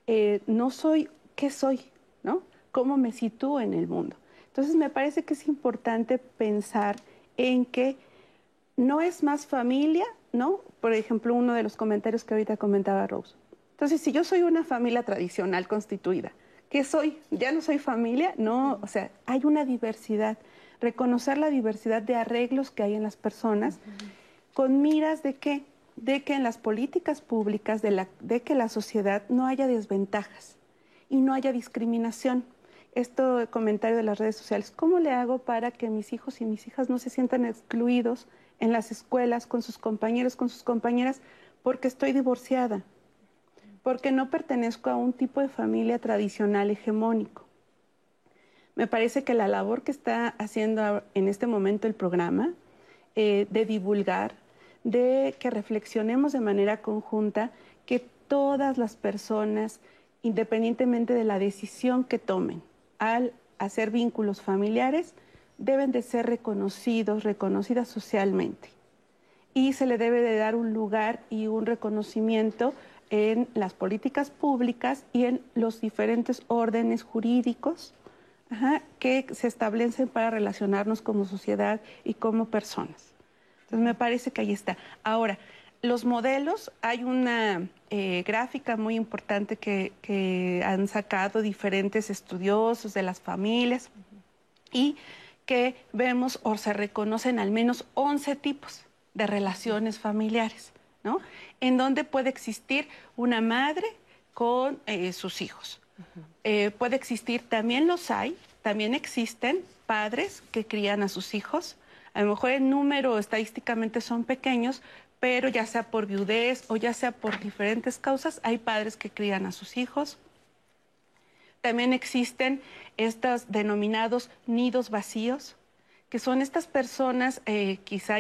S5: Eh, no soy, ¿qué soy? ¿No? ¿Cómo me sitúo en el mundo? Entonces me parece que es importante pensar en que no es más familia, ¿no? Por ejemplo, uno de los comentarios que ahorita comentaba Rose. Entonces, si yo soy una familia tradicional constituida, ¿qué soy? ¿Ya no soy familia? No, o sea, hay una diversidad. Reconocer la diversidad de arreglos que hay en las personas con miras de qué? de que en las políticas públicas, de, de que la sociedad no haya desventajas y no haya discriminación. Esto comentario de las redes sociales, ¿cómo le hago para que mis hijos y mis hijas no se sientan excluidos en las escuelas, con sus compañeros, con sus compañeras, porque estoy divorciada, porque no pertenezco a un tipo de familia tradicional hegemónico? Me parece que la labor que está haciendo en este momento el programa eh, de divulgar, de que reflexionemos de manera conjunta que todas las personas, independientemente de la decisión que tomen al hacer vínculos familiares, deben de ser reconocidos, reconocidas socialmente. Y se le debe de dar un lugar y un reconocimiento en las políticas públicas y en los diferentes órdenes jurídicos que se establecen para relacionarnos como sociedad y como personas. Entonces me parece que ahí está. Ahora, los modelos, hay una eh, gráfica muy importante que, han sacado diferentes estudiosos de las familias y que vemos o se reconocen al menos 11 tipos de relaciones familiares, ¿no? En donde puede existir una madre con eh, sus hijos. Eh, puede existir, también los hay, también existen padres que crían a sus hijos, a lo mejor el número estadísticamente son pequeños, pero ya sea por viudez o ya sea por diferentes causas, hay padres que crían a sus hijos. También existen estos denominados nidos vacíos, que son estas personas, eh, quizá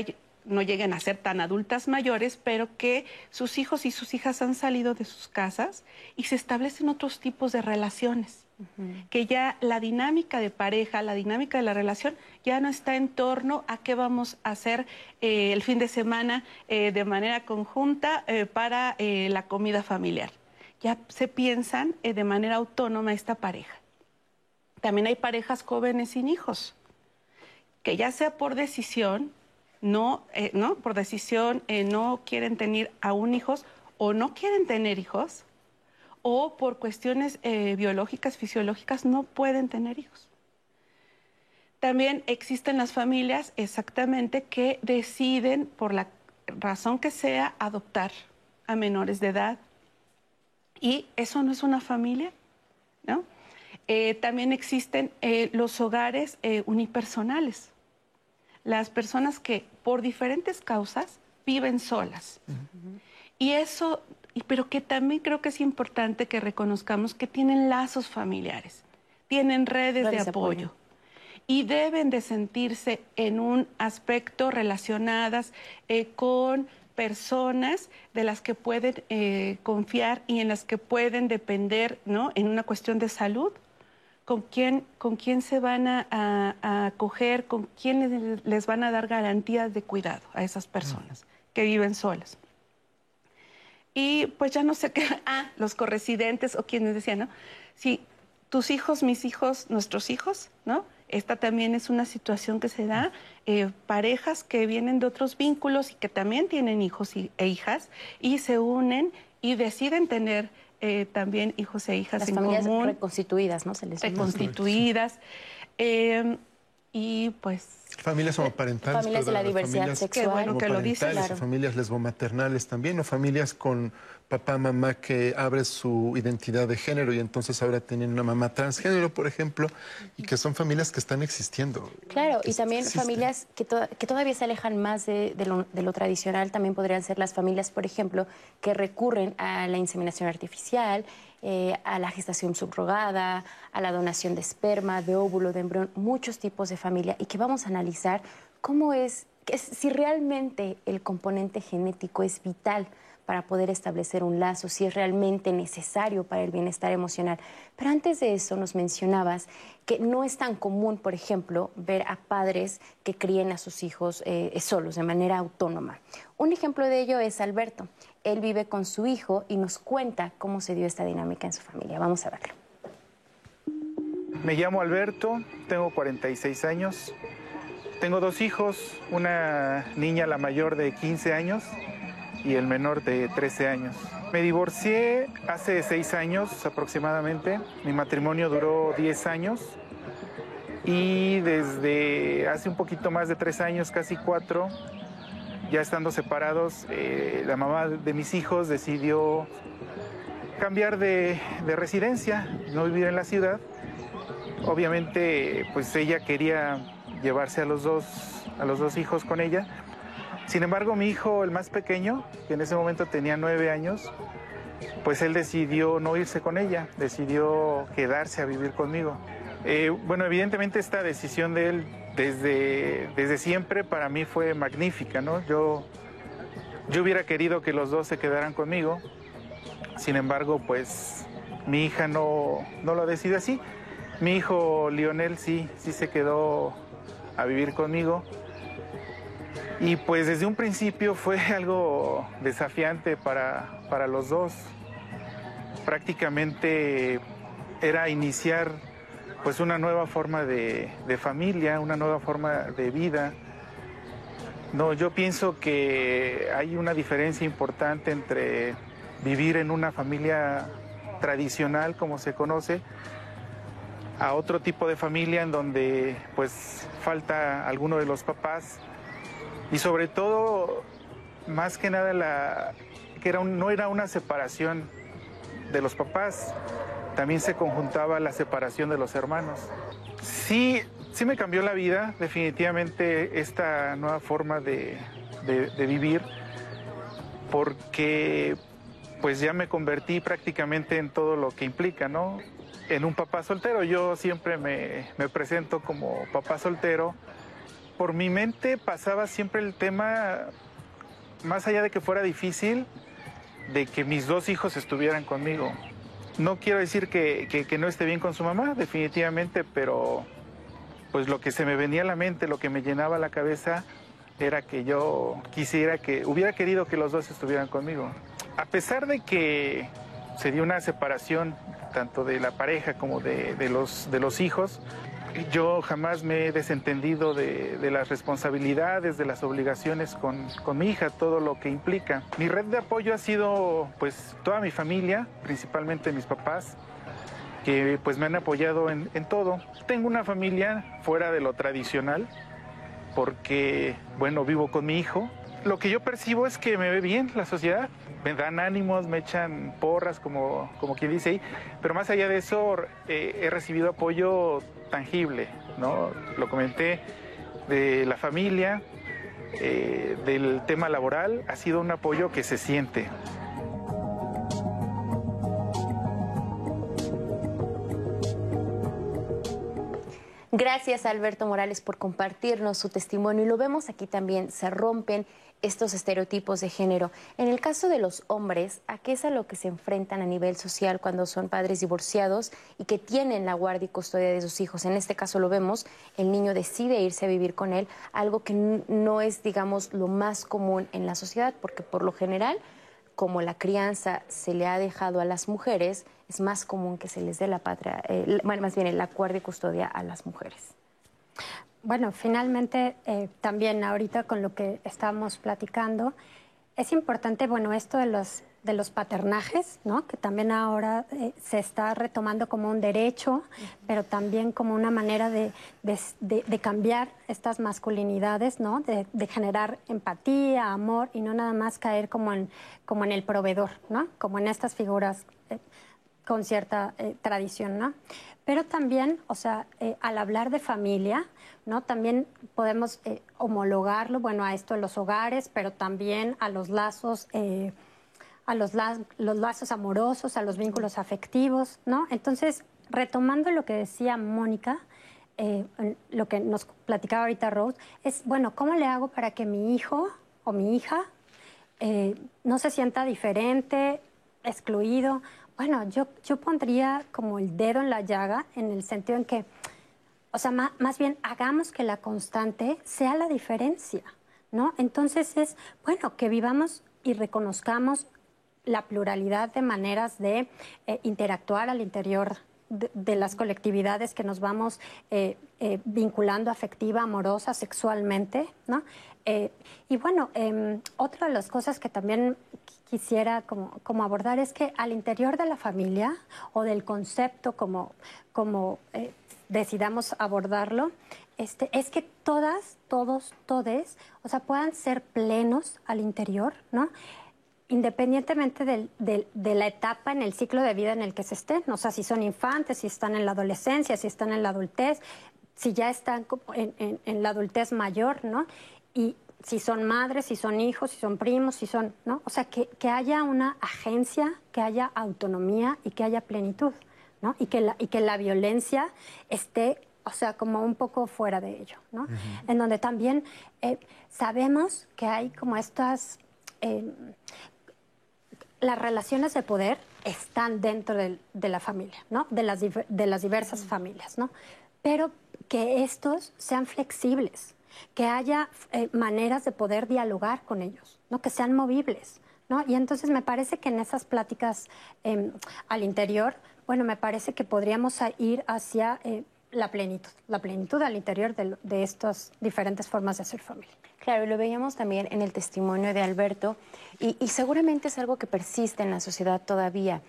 S5: no lleguen a ser tan adultas mayores, pero que sus hijos y sus hijas han salido de sus casas y se establecen otros tipos de relaciones que ya la dinámica de pareja, la dinámica de la relación ya no está en torno a qué vamos a hacer eh, el fin de semana eh, de manera conjunta eh, para la comida familiar. Ya se piensan de manera autónoma esta pareja. También hay parejas jóvenes sin hijos, que ya sea por decisión, no, no por decisión no quieren tener aún hijos o no quieren tener hijos, o por cuestiones eh, biológicas, fisiológicas, no pueden tener hijos. También existen las familias exactamente que deciden, por la razón que sea, adoptar a menores de edad. Y eso no es una familia, ¿no? Eh, también existen eh, los hogares eh, unipersonales. Las personas que por diferentes causas viven solas. Y eso, pero que también creo que es importante que reconozcamos que tienen lazos familiares, tienen redes, de, apoyo y deben de sentirse en un aspecto relacionadas eh, con personas de las que pueden eh, confiar y en las que pueden depender, ¿no? En una cuestión de salud, con quién, con quién se van a, acoger, con quién les, van a dar garantías de cuidado a esas personas que viven solas. Y pues ya no sé qué, <laughs> ah, los corresidentes o quienes decían, ¿no? Si tus hijos, mis hijos, nuestros hijos, ¿no? Esta también es una situación que se da, eh, parejas que vienen de otros vínculos y que también tienen hijos e hijas y se unen y deciden tener eh, también hijos e hijas
S2: Las
S5: en
S2: familias
S5: común.
S2: reconstituidas, ¿no? Se les
S5: reconstituidas. Eh, y pues
S4: Familias homoparentales.
S2: Familias de la diversidad sexual.
S5: Qué bueno que lo dices,
S4: claro. familias lesbomaternales también, o familias con papá, mamá que abre su identidad de género y entonces ahora tienen una mamá transgénero, por ejemplo, y que son familias que están existiendo.
S2: Claro, y también familias que, que, todavía se alejan más de, lo, de, lo, tradicional, también podrían ser las familias, por ejemplo, que recurren a la inseminación artificial, eh, a la gestación subrogada, a la donación de esperma, de óvulo, de embrión, muchos tipos de familia y que vamos a analizar cómo es, si realmente el componente genético es vital para poder establecer un lazo, si es realmente necesario para el bienestar emocional. Pero antes de eso nos mencionabas que no es tan común, por ejemplo, ver a padres que críen a sus hijos eh, solos, de manera autónoma. Un ejemplo de ello es Alberto. Él vive con su hijo y nos cuenta cómo se dio esta dinámica en su familia. Vamos a verlo.
S9: Me llamo Alberto, tengo 46 años, tengo dos hijos, una niña la mayor de 15 años y el menor de 13 años. Me divorcié hace seis años aproximadamente, mi matrimonio duró 10 años y desde hace un poquito más de tres años, casi cuatro, ya estando separados, eh, la mamá de mis hijos decidió cambiar de, residencia, no vivir en la ciudad. Obviamente, pues ella quería llevarse a los dos, a los dos hijos con ella. Sin embargo, mi hijo, el más pequeño, que en ese momento tenía nueve años, pues él decidió no irse con ella, decidió quedarse a vivir conmigo. Eh, bueno, evidentemente esta decisión de él desde, desde siempre para mí fue magnífica, ¿no? Yo, yo hubiera querido que los dos se quedaran conmigo, sin embargo, pues mi hija no, no lo decide así. Mi hijo Lionel sí, sí se quedó a vivir conmigo. Y pues desde un principio fue <laughs> algo desafiante para, para los dos. Prácticamente era iniciar pues una nueva forma de, familia, una nueva forma de vida. No, yo pienso que hay una diferencia importante entre vivir en una familia tradicional como se conoce a otro tipo de familia en donde pues falta alguno de los papás y sobre todo más que nada que era no era una separación de los papás también se conjuntaba la separación de los hermanos. Sí, sí me cambió la vida, definitivamente, esta nueva forma de, vivir, porque pues ya me convertí prácticamente en todo lo que implica, ¿no? En un papá soltero. Yo siempre me, me, presento como papá soltero. Por mi mente pasaba siempre el tema, más allá de que fuera difícil, de que mis dos hijos estuvieran conmigo. No quiero decir que, no esté bien con su mamá, definitivamente, pero pues lo que se me venía a la mente, lo que me llenaba la cabeza, era que yo quisiera que, hubiera querido que los dos estuvieran conmigo. A pesar de que se dio una separación tanto de la pareja como de, los, de los hijos, yo jamás me he desentendido de, las responsabilidades, de las obligaciones con, mi hija, todo lo que implica. Mi red de apoyo ha sido pues toda mi familia, principalmente mis papás, que pues me han apoyado en, en todo. Tengo una familia fuera de lo tradicional, porque bueno, vivo con mi hijo, lo que yo percibo es que me ve bien la sociedad, me dan ánimos, me echan porras, como, como quien dice ahí, pero más allá de eso eh, he recibido apoyo tangible, ¿no? Lo comenté de la familia, eh, del tema laboral, ha sido un apoyo que se siente.
S2: Gracias Alberto Morales por compartirnos su testimonio. Y lo vemos aquí también, se rompen estos estereotipos de género. En el caso de los hombres, ¿a qué es a lo que se enfrentan a nivel social cuando son padres divorciados y que tienen la guardia y custodia de sus hijos? En este caso lo vemos, el niño decide irse a vivir con él, algo que no es, digamos, lo más común en la sociedad, porque por lo general, como la crianza se le ha dejado a las mujeres, es más común que se les dé la patria, eh, más bien la guardia y custodia a las mujeres.
S6: Bueno, finalmente eh, también ahorita con lo que estamos platicando, es importante, bueno, esto de los, de los paternajes, ¿no? Que también ahora eh, se está retomando como un derecho, pero también como una manera de, de, cambiar estas masculinidades, ¿no? De, generar empatía, amor y no nada más caer como en, como en el proveedor, ¿no? Como en estas figuras con cierta eh, tradición, ¿no? Pero también, o sea, eh, al hablar de familia, ¿no? También podemos eh, homologarlo, bueno, a esto de los hogares, pero también a los lazos, a los, los lazos amorosos, a los vínculos afectivos, ¿no? Entonces, retomando lo que decía Mónica, lo que nos platicaba ahorita Rose, es, bueno, ¿cómo le hago para que mi hijo o mi hija no se sienta diferente, excluido? Bueno, yo, yo pondría como el dedo en la llaga en el sentido en que, o sea, más, bien hagamos que la constante sea la diferencia, ¿no? Entonces es, bueno, que vivamos y reconozcamos la pluralidad de maneras de eh, interactuar al interior de, las colectividades que nos vamos eh, eh, vinculando afectiva, amorosa, sexualmente, ¿no? Y bueno, em, otra de las cosas que también quisiera como, como, abordar es que al interior de la familia o del concepto como, como eh, decidamos abordarlo, este, es que todas, todos, todes, o sea, puedan ser plenos al interior, ¿no? Independientemente del, de la etapa en el ciclo de vida en el que se estén, o sea, si son infantes, si están en la adolescencia, si están en la adultez, si ya están en, en, en la adultez mayor, ¿no? Y, si son madres, si son hijos, si son primos, si son, ¿no? O sea, que, haya una agencia, que haya autonomía y que haya plenitud, ¿no? Y que la, y que la violencia esté, o sea, como un poco fuera de ello, ¿no? En donde también eh, sabemos que hay como estas... Em, las relaciones de poder están dentro de, la familia, ¿no? De las, de las diversas familias, ¿no? Pero que estos sean flexibles, que haya eh, maneras de poder dialogar con ellos, ¿no? que sean movibles. ¿no? Y entonces me parece que en esas pláticas em, al interior, bueno, me parece que podríamos ir hacia eh, la plenitud, la plenitud al interior de, estas diferentes formas de hacer familia.
S2: Claro, lo veíamos también en el testimonio de Alberto y seguramente es algo que persiste en la sociedad todavía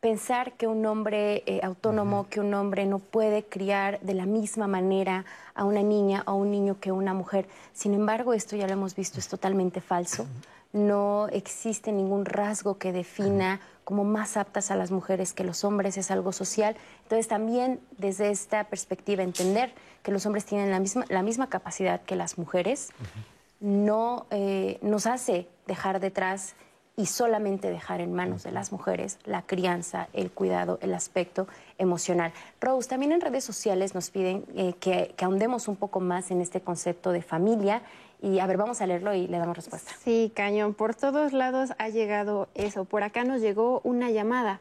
S2: pensar que un hombre eh, autónomo, que un hombre no puede criar de la misma manera a una niña o un niño que una mujer. Sin embargo, esto ya lo hemos visto, es totalmente falso. No existe ningún rasgo que defina como más aptas a las mujeres que los hombres, es algo social. Entonces también desde esta perspectiva entender que los hombres tienen la misma, la misma capacidad que las mujeres no eh, nos hace dejar detrás y solamente dejar en manos de las mujeres la crianza, el cuidado, el aspecto emocional. Rose, también en redes sociales nos piden eh, que, ahondemos un poco más en este concepto de familia y a ver, vamos a leerlo y le damos respuesta.
S3: Sí, cañón, por todos lados ha llegado eso. Por acá nos llegó una llamada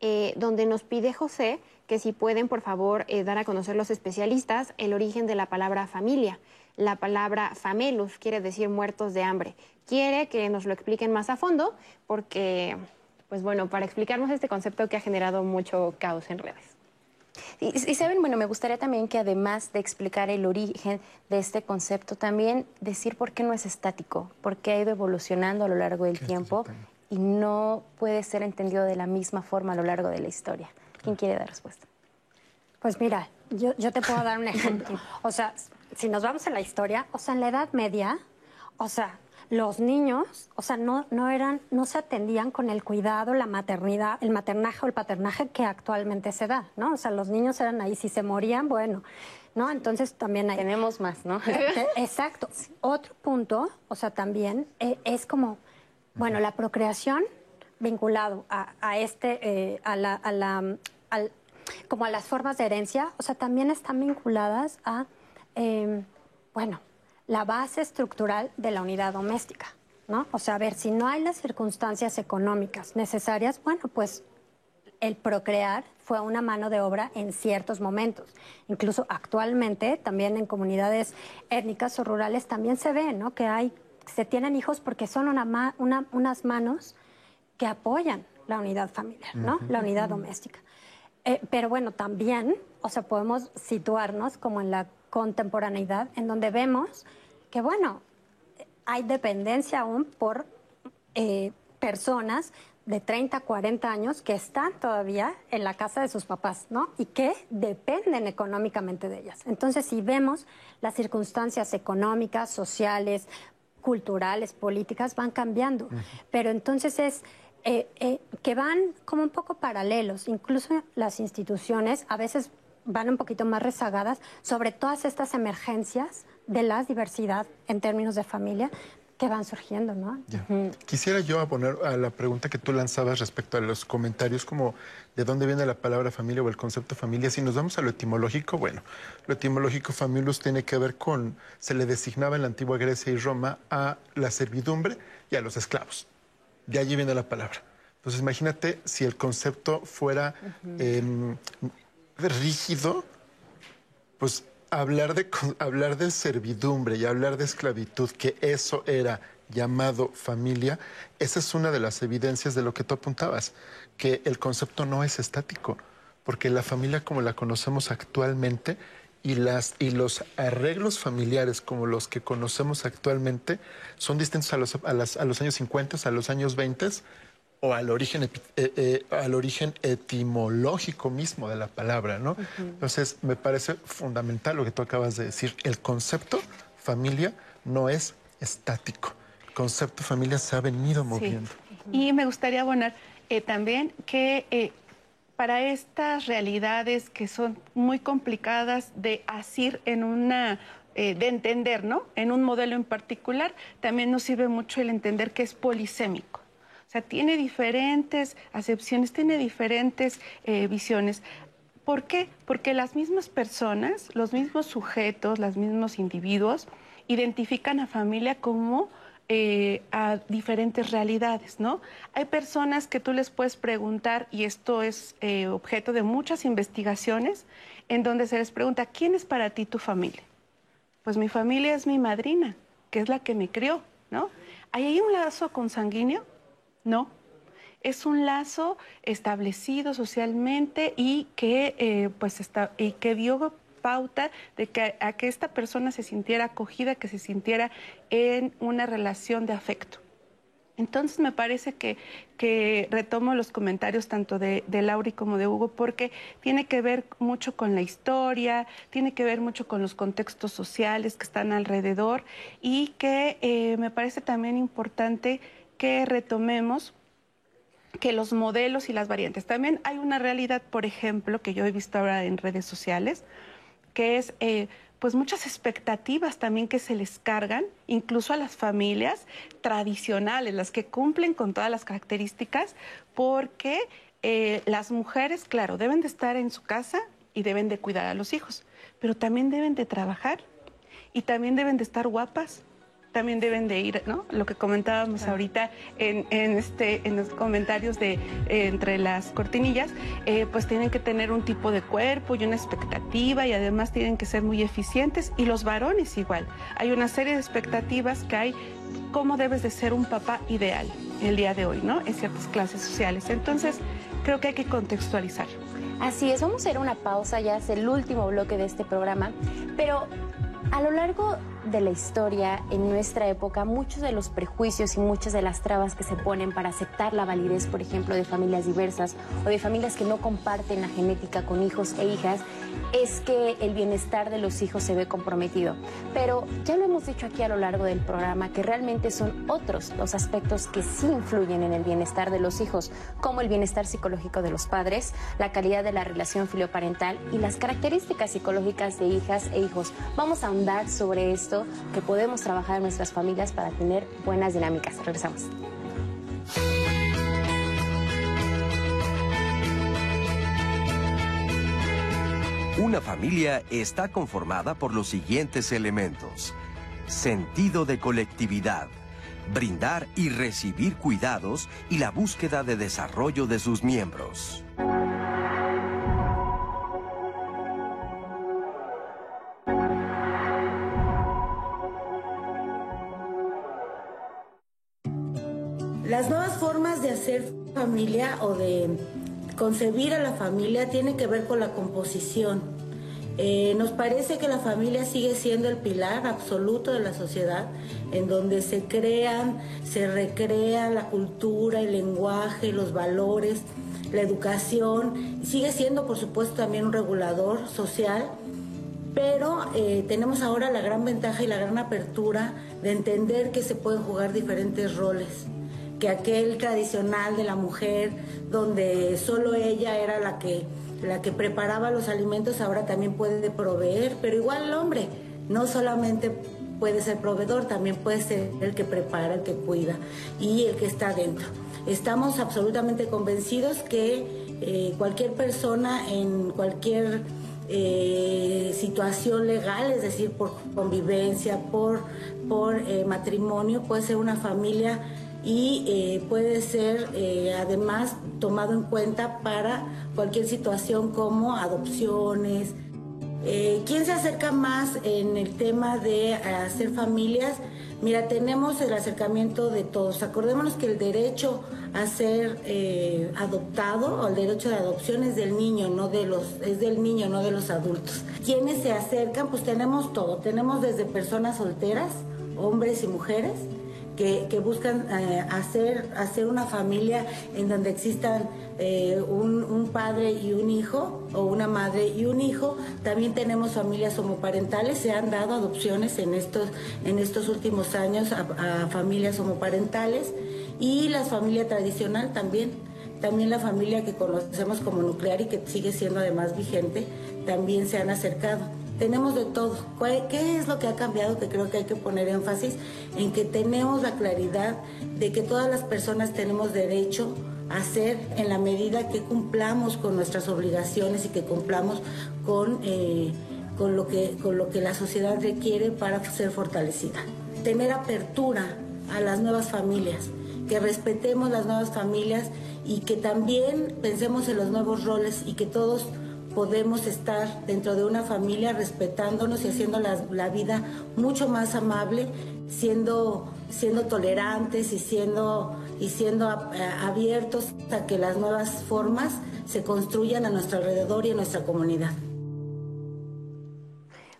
S3: eh, donde nos pide José que si pueden, por favor, eh, dar a conocer los especialistas el origen de la palabra familia. La palabra famelus quiere decir muertos de hambre quiere que nos lo expliquen más a fondo porque, pues bueno, para explicarnos este concepto que ha generado mucho caos en redes.
S2: Y, saben, bueno, me gustaría también que además de explicar el origen de este concepto, también decir por qué no es estático, por qué ha ido evolucionando a lo largo del tiempo y no puede ser entendido de la misma forma a lo largo de la historia. ¿Quién quiere dar respuesta?
S6: Pues mira, yo, yo te puedo dar un ejemplo. O sea, si nos vamos a la historia, o sea, en la Edad Media, o sea, los niños, o sea, no, no eran, no se atendían con el cuidado, la maternidad, el maternaje o el paternaje que actualmente se da, ¿no? O sea, los niños eran ahí, si se morían, bueno, ¿no? Entonces también hay...
S2: Tenemos más, ¿no?
S6: Exacto. Otro punto, o sea, también eh, es como, bueno, la procreación vinculado a, este, eh, a la, a la al, como a las formas de herencia, o sea, también están vinculadas a, em, bueno, la base estructural de la unidad doméstica, ¿no? O sea, a ver, si no hay las circunstancias económicas necesarias, bueno, pues el procrear fue una mano de obra en ciertos momentos. Incluso actualmente, también en comunidades étnicas o rurales, también se ve, ¿no? Que hay, se tienen hijos porque son una, unas manos que apoyan la unidad familiar, ¿no? La unidad doméstica. Eh, pero bueno, también, o sea, podemos situarnos como en la contemporaneidad, en donde vemos que, bueno, hay dependencia aún por eh, personas de 30, 40 años que están todavía en la casa de sus papás, ¿no? Y que dependen económicamente de ellas. Entonces, si vemos las circunstancias económicas, sociales, culturales, políticas, van cambiando. Pero entonces es eh, eh, que van como un poco paralelos. Incluso las instituciones a veces van un poquito más rezagadas sobre todas estas emergencias de la diversidad en términos de familia que van surgiendo, ¿no?
S4: Quisiera yo poner a la pregunta que tú lanzabas respecto a los comentarios como de dónde viene la palabra familia o el concepto familia. Si nos vamos a lo etimológico, bueno, lo etimológico famulus tiene que ver con, se le designaba en la antigua Grecia y Roma a la servidumbre y a los esclavos. De allí viene la palabra. Entonces imagínate si el concepto fuera em, rígido, pues hablar de, hablar de servidumbre y hablar de esclavitud, que eso era llamado familia, esa es una de las evidencias de lo que tú apuntabas, que el concepto no es estático, porque la familia como la conocemos actualmente y, las, y los arreglos familiares como los que conocemos actualmente son distintos a los, a, los años 50, a los años 20 o al origen, eh, eh, al origen etimológico mismo de la palabra, ¿no? Entonces, me parece fundamental lo que tú acabas de decir. El concepto familia no es estático. El concepto familia se ha venido moviendo.
S5: Y me gustaría abonar eh, también que para estas realidades que son muy complicadas de asir en una eh, de entender, ¿no? En un modelo en particular, también nos sirve mucho el entender que es polisémico. O sea, tiene diferentes acepciones, tiene diferentes eh, visiones. ¿Por qué? Porque las mismas personas, los mismos sujetos, los mismos individuos, identifican a familia como eh, a diferentes realidades, ¿no? Hay personas que tú les puedes preguntar, y esto es eh, objeto de muchas investigaciones, en donde se les pregunta, ¿quién es para ti tu familia? Pues mi familia es mi madrina, que es la que me crió, ¿no? ¿Hay un lazo consanguíneo? No. Es un lazo establecido socialmente y que, eh, pues está, y que dio pauta de que a que esta persona se sintiera acogida, que se sintiera en una relación de afecto. Entonces me parece que, que retomo los comentarios tanto de, de, Lauri como de Hugo porque tiene que ver mucho con la historia, tiene que ver mucho con los contextos sociales que están alrededor y que eh, me parece también importante que retomemos que los modelos y las variantes. También hay una realidad, por ejemplo, que yo he visto ahora en redes sociales, que es eh, pues muchas expectativas también que se les cargan, incluso a las familias tradicionales, las que cumplen con todas las características, porque eh, las mujeres, claro, deben de estar en su casa y deben de cuidar a los hijos, pero también deben de trabajar y también deben de estar guapas también deben de ir, ¿no? Lo que comentábamos ahorita en, este, en los comentarios de entre las cortinillas, eh, pues tienen que tener un tipo de cuerpo y una expectativa y además tienen que ser muy eficientes y los varones igual. Hay una serie de expectativas que hay cómo debes de ser un papá ideal el día de hoy, ¿no? En ciertas clases sociales. Entonces, creo que hay que contextualizar.
S2: Así es, vamos a ir a una pausa, ya es el último bloque de este programa, pero a lo largo de la historia, en nuestra época, muchos de los prejuicios y muchas de las trabas que se ponen para aceptar la validez, por ejemplo, de familias diversas o de familias que no comparten la genética con hijos e hijas, es que el bienestar de los hijos se ve comprometido. Pero ya lo hemos dicho aquí a lo largo del programa que realmente son otros los aspectos que sí influyen en el bienestar de los hijos, como el bienestar psicológico de los padres, la calidad de la relación filioparental y las características psicológicas de hijas e hijos. Vamos a ahondar sobre que podemos trabajar en nuestras familias para tener buenas dinámicas. Regresamos.
S1: Una familia está conformada por los siguientes elementos. Sentido de colectividad, brindar y recibir cuidados y la búsqueda de desarrollo de sus miembros.
S10: Las nuevas formas de hacer familia o de concebir a la familia tiene que ver con la composición. Eh, nos parece que la familia sigue siendo el pilar absoluto de la sociedad, en donde se crean, se recrea la cultura, el lenguaje, los valores, la educación. Sigue siendo, por supuesto, también un regulador social, pero eh, tenemos ahora la gran ventaja y la gran apertura de entender que se pueden jugar diferentes roles que aquel tradicional de la mujer, donde solo ella era la que, la que preparaba los alimentos, ahora también puede proveer, pero igual el hombre, no solamente puede ser proveedor, también puede ser el que prepara, el que cuida y el que está dentro. Estamos absolutamente convencidos que eh, cualquier persona en cualquier eh, situación legal, es decir, por convivencia, por, por eh, matrimonio, puede ser una familia y eh, puede ser eh, además tomado en cuenta para cualquier situación como adopciones. Eh, ¿Quién se acerca más en el tema de hacer familias? Mira, tenemos el acercamiento de todos. Acordémonos que el derecho a ser adoptado o el derecho de adopción es del niño, no de los, es del niño, no de los adultos. ¿Quiénes se acercan? Pues tenemos todo. Tenemos desde personas solteras, hombres y mujeres, que, buscan eh, hacer, hacer una familia en donde existan eh, un, padre y un hijo o una madre y un hijo. También tenemos familias homoparentales, se han dado adopciones en estos, en estos últimos años a, familias homoparentales y la familia tradicional también. También la familia que conocemos como nuclear y que sigue siendo además vigente, también se han acercado tenemos de todo. ¿Qué es lo que ha cambiado? Que creo que hay que poner énfasis en que tenemos la claridad de que todas las personas tenemos derecho a ser en la medida que cumplamos con nuestras obligaciones y que cumplamos con, eh, con, lo, que, con lo que la sociedad requiere para ser fortalecida. Tener apertura a las nuevas familias, que respetemos las nuevas familias y que también pensemos en los nuevos roles y que todos podemos estar dentro de una familia respetándonos y haciendo la, vida mucho más amable, siendo, siendo tolerantes y siendo, y siendo eh, abiertos a que las nuevas formas se construyan a nuestro alrededor y en nuestra comunidad.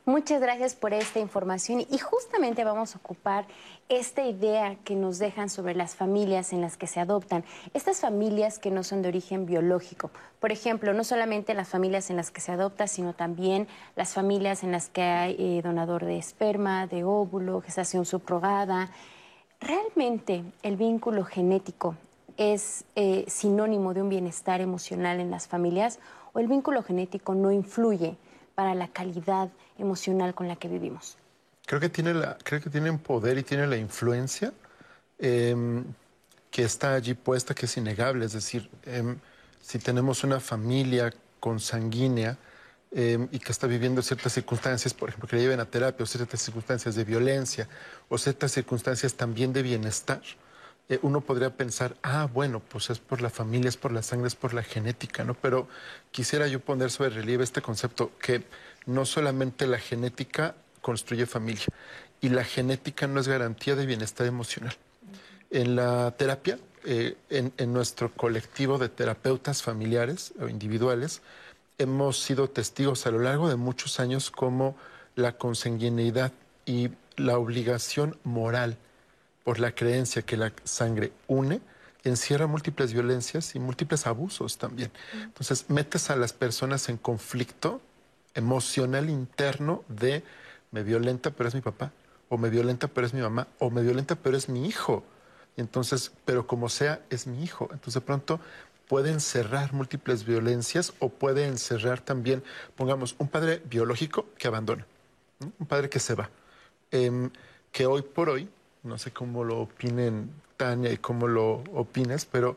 S2: Muchas gracias por esta información y justamente vamos a ocupar esta idea que nos dejan sobre las familias en las que se adoptan, estas familias que no son de origen biológico. Por ejemplo, no solamente las familias en las que se adopta, sino también las familias en las que hay eh, donador de esperma, de óvulo, gestación subrogada. ¿Realmente el vínculo genético es eh, sinónimo de un bienestar emocional en las familias o el vínculo genético no influye para la calidad emocional con la que vivimos.
S4: Creo que tiene, la, creo que tiene poder y tiene la influencia em, que está allí puesta, que es innegable. Es decir, em, si tenemos una familia consanguínea em, y que está viviendo ciertas circunstancias, por ejemplo, que le lleven a terapia, o ciertas circunstancias de violencia, o ciertas circunstancias también de bienestar, eh, uno podría pensar, ah, bueno, pues es por la familia, es por la sangre, es por la genética, ¿no? Pero quisiera yo poner sobre relieve este concepto que no solamente la genética construye familia y la genética no es garantía de bienestar emocional. En la terapia, eh, en, en, nuestro colectivo de terapeutas familiares o individuales, hemos sido testigos a lo largo de muchos años como la consanguineidad y la obligación moral por la creencia que la sangre une, encierra múltiples violencias y múltiples abusos también. Entonces, metes a las personas en conflicto emocional interno de me violenta pero es mi papá, o me violenta pero es mi mamá, o me violenta pero es mi hijo. Entonces, pero como sea, es mi hijo. Entonces de pronto puede encerrar múltiples violencias o puede encerrar también, pongamos, un padre biológico que abandona, un padre que se va, em, que hoy por hoy, no sé cómo lo opinen Tania y cómo lo opines, pero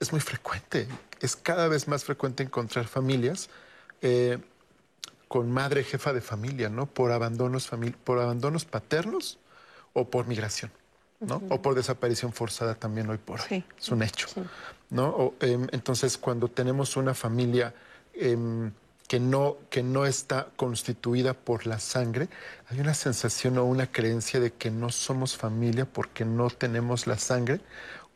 S4: es muy frecuente, es cada vez más frecuente encontrar familias eh, con madre jefa de familia, ¿no? Por abandonos, por abandonos paternos o por migración. ¿no? O por desaparición forzada también hoy por hoy. Es un hecho. ¿no? Em, entonces, cuando tenemos una familia em, que, no, que no está constituida por la sangre, hay una sensación o una creencia de que no somos familia porque no tenemos la sangre,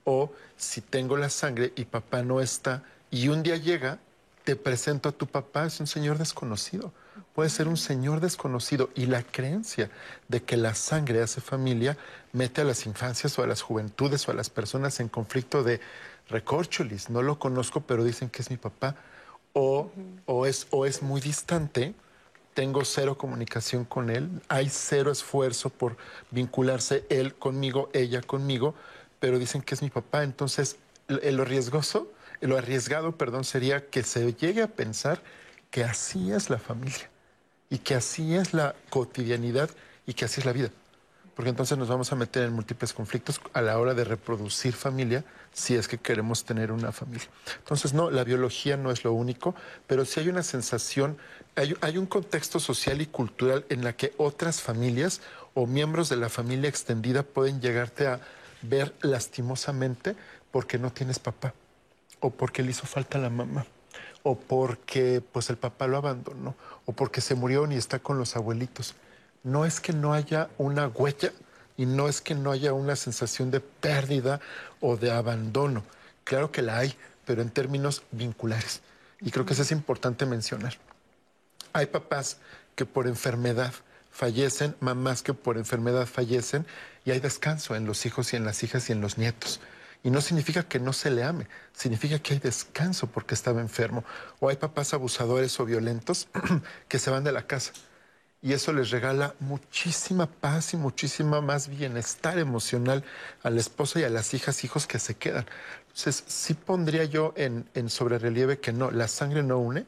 S4: o si tengo la sangre y papá no está, y un día llega, te presento a tu papá, es un señor desconocido. Puede ser un señor desconocido y la creencia de que la sangre hace familia mete a las infancias o a las juventudes o a las personas en conflicto de recorcholis, no lo conozco pero dicen que es mi papá o, o, es, o es muy distante, tengo cero comunicación con él, hay cero esfuerzo por vincularse él conmigo, ella conmigo, pero dicen que es mi papá, entonces lo riesgoso, lo arriesgado, perdón, sería que se llegue a pensar que así es la familia y que así es la cotidianidad y que así es la vida. Porque entonces nos vamos a meter en múltiples conflictos a la hora de reproducir familia si es que queremos tener una familia. Entonces, no, la biología no es lo único, pero sí hay una sensación, hay, un contexto social y cultural en la que otras familias o miembros de la familia extendida pueden llegarte a ver lastimosamente porque no tienes papá o porque le hizo falta la mamá o porque pues el papá lo abandonó, o porque se murió y está con los abuelitos. No es que no haya una huella y no es que no haya una sensación de pérdida o de abandono. Claro que la hay, pero en términos vinculares. Y creo que eso es importante mencionar. Hay papás que por enfermedad fallecen, mamás que por enfermedad fallecen, y hay descanso en los hijos y en las hijas y en los nietos. Y no significa que no se le ame, significa que hay descanso porque estaba enfermo. O hay papás abusadores o violentos <clears throat> que se van de la casa. Y eso les regala muchísima paz y muchísima más bienestar emocional a la esposa y a las hijas, hijos que se quedan. Entonces, sí pondría yo en, sobre relieve que no, la sangre no une,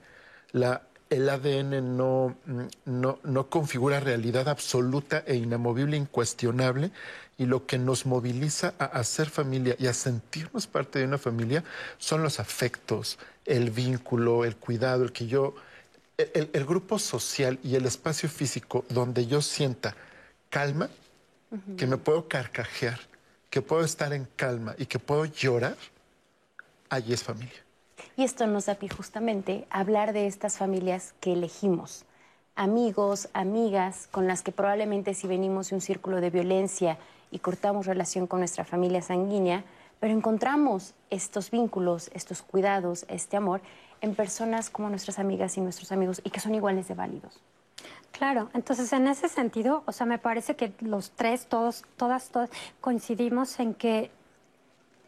S4: la el ADN no, no, no, configura realidad absoluta e inamovible, incuestionable, y lo que nos moviliza a hacer familia y a sentirnos parte de una familia son los afectos, el vínculo, el cuidado, el que yo, el, el grupo social y el espacio físico donde yo sienta calma, que me puedo carcajear, que puedo estar en calma y que puedo llorar, allí es familia.
S2: Y esto nos da pie justamente a hablar de estas familias que elegimos, amigos, amigas, con las que probablemente si venimos de un círculo de violencia y cortamos relación con nuestra familia sanguínea, pero encontramos estos vínculos, estos cuidados, este amor en personas como nuestras amigas y nuestros amigos y que son iguales de válidos.
S6: Claro, entonces en ese sentido, o sea, me parece que los tres, todos, todas, todas coincidimos en que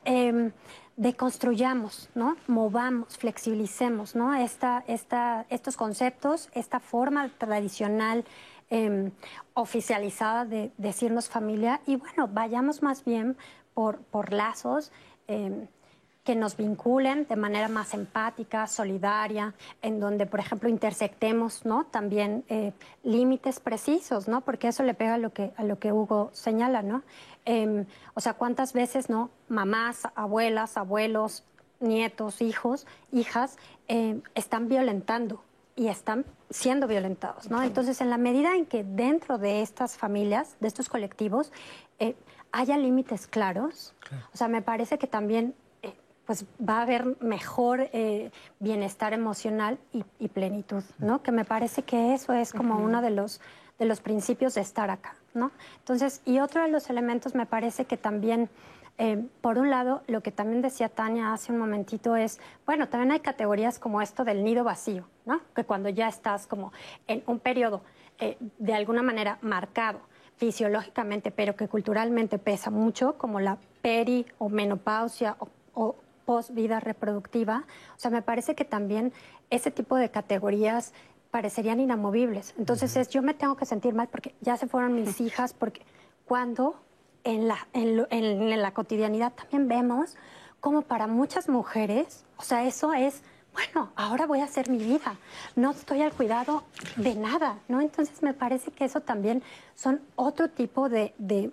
S6: eh, deconstruyamos, ¿no? Movamos, flexibilicemos, ¿no? Esta, esta, estos conceptos, esta forma tradicional em, oficializada de decirnos familia y bueno, vayamos más bien por, por lazos em, que nos vinculen de manera más empática, solidaria, en donde, por ejemplo, intersectemos ¿no? también eh, límites precisos, ¿no? porque eso le pega a lo que, a lo que Hugo señala. ¿no? Em, o sea, cuántas veces no mamás, abuelas, abuelos, nietos, hijos, hijas em, están violentando y están siendo violentados, ¿no? Entonces, en la medida en que dentro de estas familias, de estos colectivos, eh, haya límites claros, o sea, me parece que también eh, pues va a haber mejor eh, bienestar emocional y, plenitud, ¿no? Que me parece que eso es como uno de los, de los principios de estar acá. ¿no? Entonces, y otro de los elementos me parece que también, eh, por un lado, lo que también decía Tania hace un momentito es, bueno, también hay categorías como esto del nido vacío, ¿no? Que cuando ya estás como en un periodo eh, de alguna manera marcado fisiológicamente, pero que culturalmente pesa mucho, como la peri o menopausia o, o post vida reproductiva. O sea, me parece que también ese tipo de categorías parecerían inamovibles. Entonces es, yo me tengo que sentir mal porque ya se fueron mis <laughs> hijas, porque cuando en la, en, la cotidianidad también vemos como para muchas mujeres, o sea, eso es bueno, ahora voy a hacer mi vida, no estoy al cuidado de nada, ¿no? Entonces me parece que eso también son otro tipo de, de,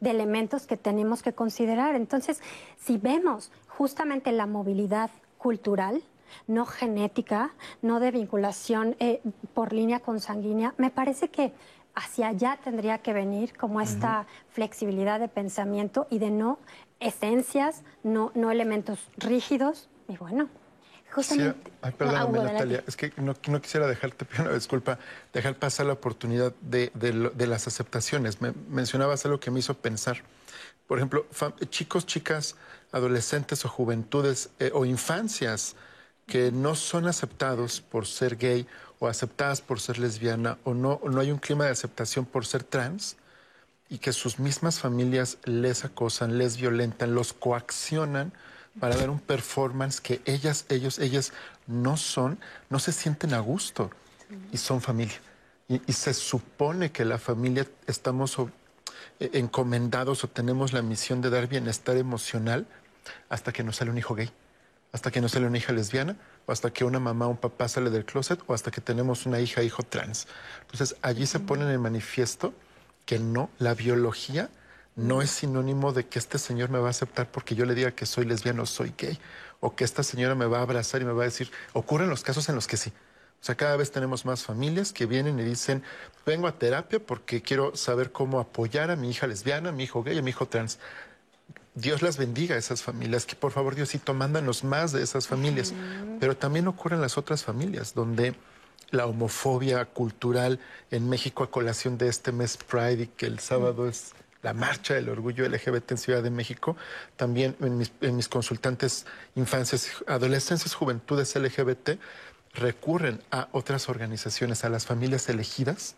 S6: elementos que tenemos que considerar. Entonces, si vemos justamente la movilidad cultural, no genética, no de vinculación eh, por línea consanguínea, me parece que hacia allá tendría que venir como esta flexibilidad de pensamiento y de no esencias, no, no elementos rígidos. Y bueno, justamente...
S4: ay, perdóname, Natalia, es que no, quisiera dejarte, <laughs> una disculpa, dejar pasar la oportunidad de, de, las aceptaciones. Me, mencionabas algo que me hizo pensar. Por ejemplo, chicos, chicas, adolescentes o juventudes eh, o infancias que no son aceptados por ser gay o aceptadas por ser lesbiana o no, no hay un clima de aceptación por ser trans y que sus mismas familias les acosan, les violentan, los coaccionan para dar un performance que ellas, ellos, ellas no son, no se sienten a gusto y son familia. Y, se supone que la familia estamos eh, encomendados o tenemos la misión de dar bienestar emocional hasta que nos sale un hijo gay, hasta que nos sale una hija lesbiana, o hasta que una mamá o un papá sale del closet, o hasta que tenemos una hija hijo trans. Entonces allí se pone en el manifiesto que no, la biología no es sinónimo de que este señor me va a aceptar porque yo le diga que soy lesbiano o soy gay, o que esta señora me va a abrazar y me va a decir, ocurren los casos en los que sí. O sea, cada vez tenemos más familias que vienen y dicen, vengo a terapia porque quiero saber cómo apoyar a mi hija lesbiana, a mi hijo gay, a mi hijo trans. Dios las bendiga a esas familias, que por favor Diosito, mándanos más de esas familias. Pero también ocurren las otras familias, donde la homofobia cultural en México a colación de este mes Pride y que el sábado es la marcha del orgullo LGBT en Ciudad de México, también en mis, consultantes infancias, adolescencias, juventudes LGBT, recurren a otras organizaciones, a las familias elegidas,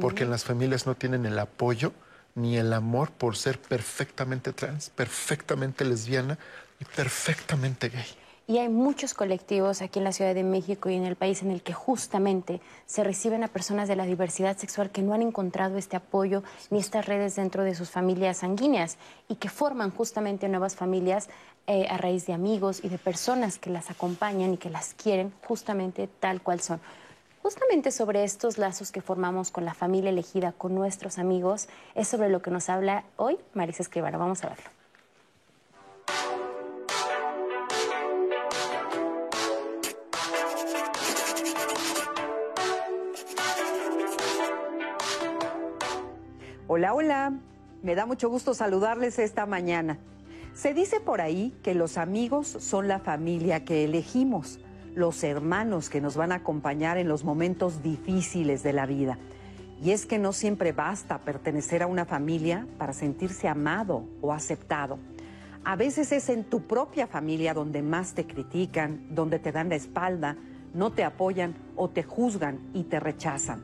S4: porque en las familias no tienen el apoyo ni el amor por ser perfectamente trans, perfectamente lesbiana y perfectamente gay.
S2: Y hay muchos colectivos aquí en la Ciudad de México y en el país en el que justamente se reciben a personas de la diversidad sexual que no han encontrado este apoyo ni estas redes dentro de sus familias sanguíneas y que forman justamente nuevas familias eh, a raíz de amigos y de personas que las acompañan y que las quieren justamente tal cual son. Justamente sobre estos lazos que formamos con la familia elegida, con nuestros amigos, es sobre lo que nos habla hoy Marisa Escribano. Vamos a verlo.
S11: Hola, hola. Me da mucho gusto saludarles esta mañana. Se dice por ahí que los amigos son la familia que elegimos los hermanos que nos van a acompañar en los momentos difíciles de la vida. Y es que no siempre basta pertenecer a una familia para sentirse amado o aceptado. A veces es en tu propia familia donde más te critican, donde te dan la espalda, no te apoyan o te juzgan y te rechazan.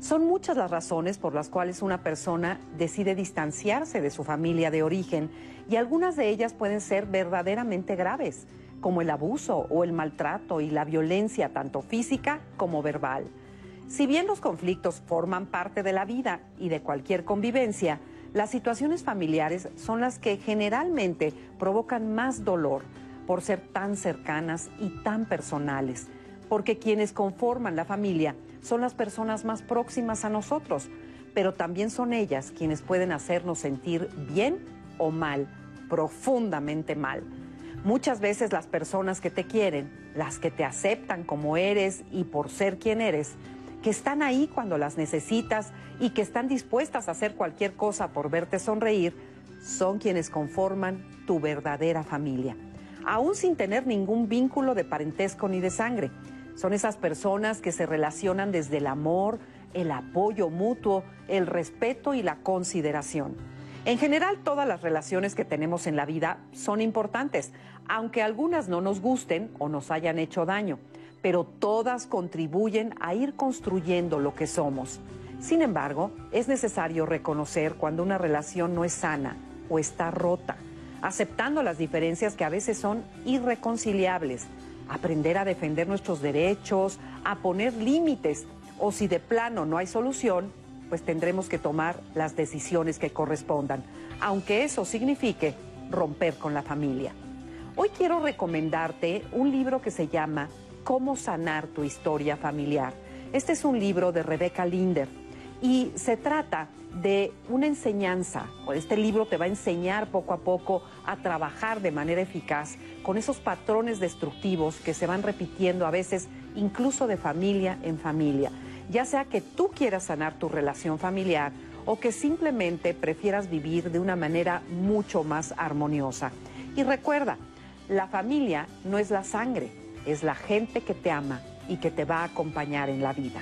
S11: Son muchas las razones por las cuales una persona decide distanciarse de su familia de origen y algunas de ellas pueden ser verdaderamente graves como el abuso o el maltrato y la violencia tanto física como verbal. Si bien los conflictos forman parte de la vida y de cualquier convivencia, las situaciones familiares son las que generalmente provocan más dolor por ser tan cercanas y tan personales, porque quienes conforman la familia son las personas más próximas a nosotros, pero también son ellas quienes pueden hacernos sentir bien o mal, profundamente mal. Muchas veces las personas que te quieren, las que te aceptan como eres y por ser quien eres, que están ahí cuando las necesitas y que están dispuestas a hacer cualquier cosa por verte sonreír, son quienes conforman tu verdadera familia, aún sin tener ningún vínculo de parentesco ni de sangre. Son esas personas que se relacionan desde el amor, el apoyo mutuo, el respeto y la consideración. En general, todas las relaciones que tenemos en la vida son importantes, aunque algunas no nos gusten o nos hayan hecho daño, pero todas contribuyen a ir construyendo lo que somos. Sin embargo, es necesario reconocer cuando una relación no es sana o está rota, aceptando las diferencias que a veces son irreconciliables. aprender a defender nuestros derechos, a poner límites, o si de plano no hay solución, pues tendremos que tomar las decisiones que correspondan, aunque eso signifique romper con la familia. Hoy quiero recomendarte un libro que se llama Cómo sanar tu historia familiar. Este es un libro de Rebecca Linder y se trata de una enseñanza. Este libro te va a enseñar poco a poco a trabajar de manera eficaz con esos patrones destructivos que se van repitiendo a veces incluso de familia en familia. Ya sea que tú quieras sanar tu relación familiar o que simplemente prefieras vivir de una manera mucho más armoniosa. Y recuerda, la familia no es la sangre, es la gente que te ama y que te va a acompañar en la vida.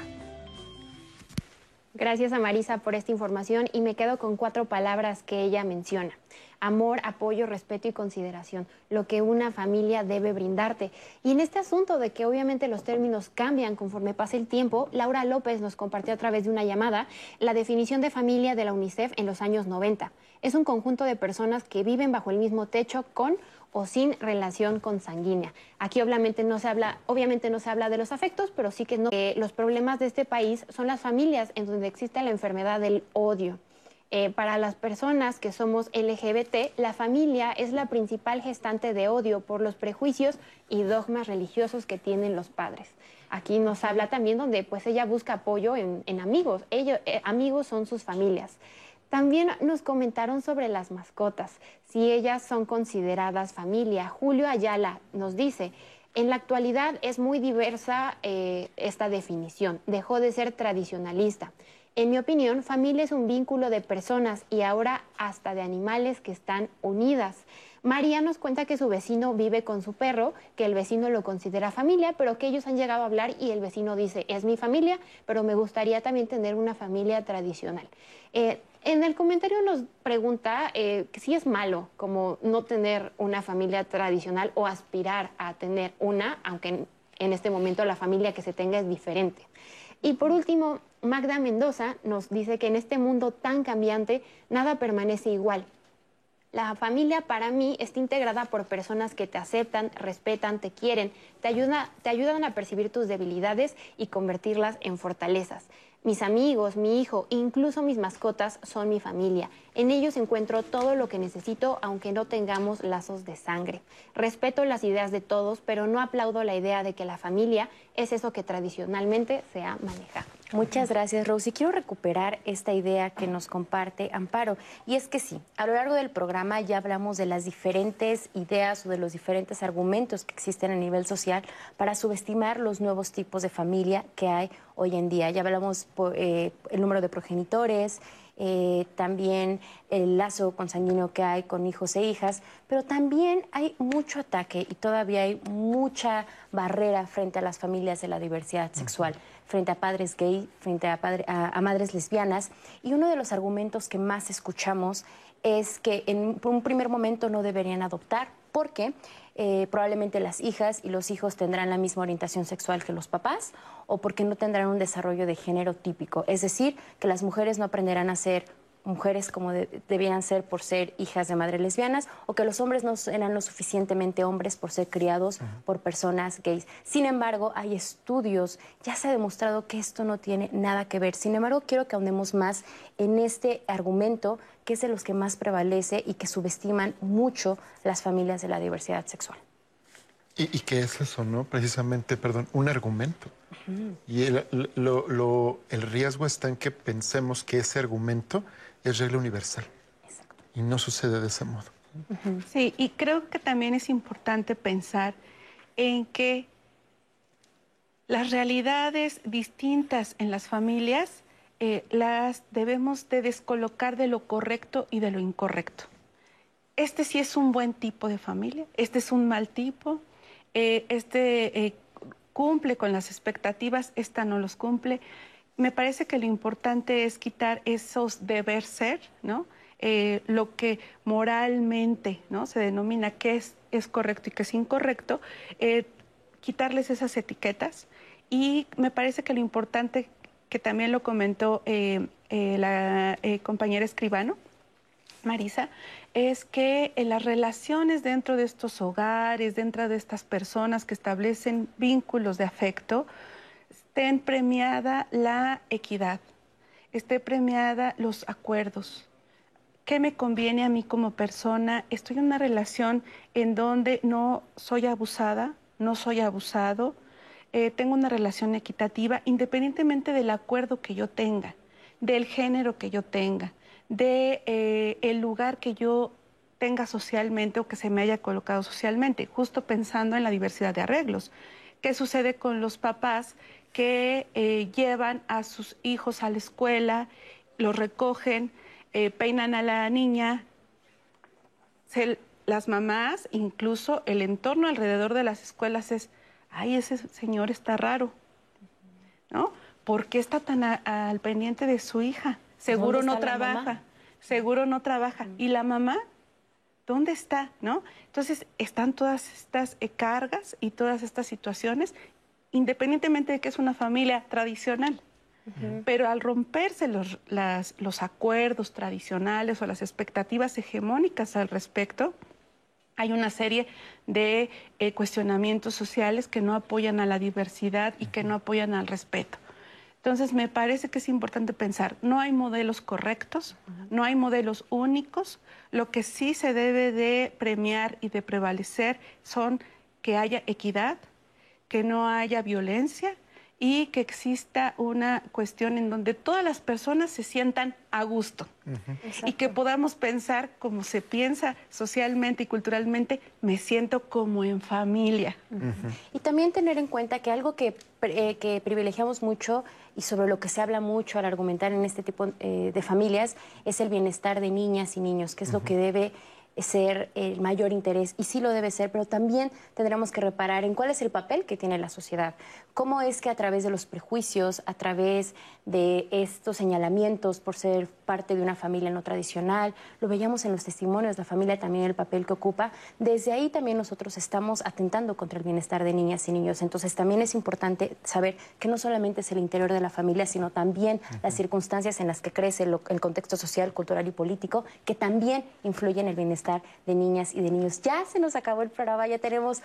S3: Gracias a Marisa por esta información y me quedo con cuatro palabras que ella menciona. Amor, apoyo, respeto y consideración, lo que una familia debe brindarte. Y en este asunto de que obviamente los términos cambian conforme pasa el tiempo, Laura López nos compartió a través de una llamada la definición de familia de la UNICEF en los años 90. Es un conjunto de personas que viven bajo el mismo techo con o sin relación consanguínea. Aquí obviamente no se habla, obviamente no se habla de los afectos, pero sí que no. los problemas de este país son las familias en donde existe la enfermedad del odio. Eh, para las personas que somos LGBT, la familia es la principal gestante de odio por los prejuicios y dogmas religiosos que tienen los padres. Aquí nos habla también donde pues ella busca apoyo en, amigos. Ellos, eh, amigos son sus familias. También nos comentaron sobre las mascotas, si ellas son consideradas familia. Julio Ayala nos dice, en la actualidad es muy diversa eh, esta definición, dejó de ser tradicionalista. En mi opinión, familia es un vínculo de personas y ahora hasta de animales que están unidas. María nos cuenta que su vecino vive con su perro, que el vecino lo considera familia, pero que ellos han llegado a hablar y el vecino dice, es mi familia, pero me gustaría también tener una familia tradicional. Eh, en el comentario nos pregunta eh, si es malo como no tener una familia tradicional o aspirar a tener una, aunque en, este momento la familia que se tenga es diferente. Y por último, Magda Mendoza nos dice que en este mundo tan cambiante nada permanece igual. La familia para mí está integrada por personas que te aceptan, respetan, te quieren, te, te ayudan a percibir tus debilidades y convertirlas en fortalezas. Mis amigos, mi hijo, incluso mis mascotas son mi familia. En ellos encuentro todo lo que necesito, aunque no tengamos lazos de sangre. Respeto las ideas de todos, pero no aplaudo la idea de que la familia es eso que tradicionalmente se ha manejado.
S2: Muchas gracias, Rosy. Quiero recuperar esta idea que nos comparte Amparo. Y es que sí, a lo largo del programa ya hablamos de las diferentes ideas o de los diferentes argumentos que existen a nivel social para subestimar los nuevos tipos de familia que hay hoy en día. Ya hablamos por, eh, el número de progenitores, eh, también el lazo consanguíneo que hay con hijos e hijas, pero también hay mucho ataque y todavía hay mucha barrera frente a las familias de la diversidad sexual, frente a padres gay, frente a, a madres lesbianas. Y uno de los argumentos que más escuchamos es que en un primer momento no deberían adoptar. Porque eh, probablemente las hijas y los hijos tendrán la misma orientación sexual que los papás o porque no tendrán un desarrollo de género típico. Es decir, que las mujeres no aprenderán a ser mujeres como debían ser por ser hijas de madres lesbianas o que los hombres no eran lo suficientemente hombres por ser criados por personas gays. Sin embargo, hay estudios, ya se ha demostrado que esto no tiene nada que ver. Sin embargo, quiero que ahondemos más en este argumento que es de los que más prevalece y que subestiman mucho las familias de la diversidad sexual.
S4: ¿Y, qué es eso, no? Precisamente, perdón, un argumento. Y el, el riesgo está en que pensemos que ese argumento es regla universal. Y no sucede de ese modo.
S5: Sí, y creo que también es importante pensar en que las realidades distintas en las familias eh, las debemos de descolocar de lo correcto y de lo incorrecto. Este sí es un buen tipo de familia, este es un mal tipo, eh, este eh, cumple con las expectativas, esta no los cumple me parece que lo importante es quitar esos deber ser, ¿no? Lo que moralmente ¿no? se denomina qué es, es correcto y qué es incorrecto, eh, quitarles esas etiquetas. Y me parece que lo importante, que también lo comentó eh, la compañera escribano, Marisa, es que en las relaciones dentro de estos hogares, dentro de estas personas que establecen vínculos de afecto, estén premiada la equidad, esté premiada los acuerdos. ¿Qué me conviene a mí como persona? Estoy en una relación en donde no soy abusada, no soy abusado, eh, tengo una relación equitativa independientemente del acuerdo que yo tenga, del género que yo tenga de eh, lugar que yo tenga socialmente o que se me haya colocado socialmente, justo pensando en la diversidad de arreglos. ¿Qué sucede con los papás que eh, llevan a sus hijos a la escuela, los recogen, eh, peinan a la niña? las mamás, incluso el entorno alrededor de las escuelas es, ay, ese señor está raro, ¿no? ¿Por qué está tan al pendiente de su hija? seguro no trabaja, seguro no trabaja. ¿Y la mamá? ¿Dónde está? ¿No? Entonces, están todas estas eh, cargas y todas estas situaciones, independientemente de que es una familia tradicional. Pero al romperse los, los acuerdos tradicionales o las expectativas hegemónicas al respecto, hay una serie de eh, cuestionamientos sociales que no apoyan a la diversidad y que no apoyan al respeto. Entonces, me parece que es importante pensar, no hay modelos correctos, no hay modelos únicos, lo que sí se debe de premiar y de prevalecer son que haya equidad, que no haya violencia y que exista una cuestión en donde todas las personas se sientan a gusto. Y que podamos pensar como se piensa socialmente y culturalmente, me siento como en familia.
S2: Y también tener en cuenta que algo que, eh, que, privilegiamos mucho y sobre lo que se habla mucho al argumentar en este tipo eh, de familias es el bienestar de niñas y niños, que es lo que debe ser el mayor interés y sí lo debe ser, pero también tendremos que reparar en cuál es el papel que tiene la sociedad, cómo es que a través de los prejuicios, a través de estos señalamientos por ser parte de una familia no tradicional, lo veíamos en los testimonios, la familia también el papel que ocupa, desde ahí también nosotros estamos atentando contra el bienestar de niñas y niños, entonces también es importante saber que no solamente es el interior de la familia, sino también las circunstancias en las que crece el contexto social, cultural y político, que también influyen en el bienestar de niñas y de niños. Ya se nos acabó el programa, ya tenemos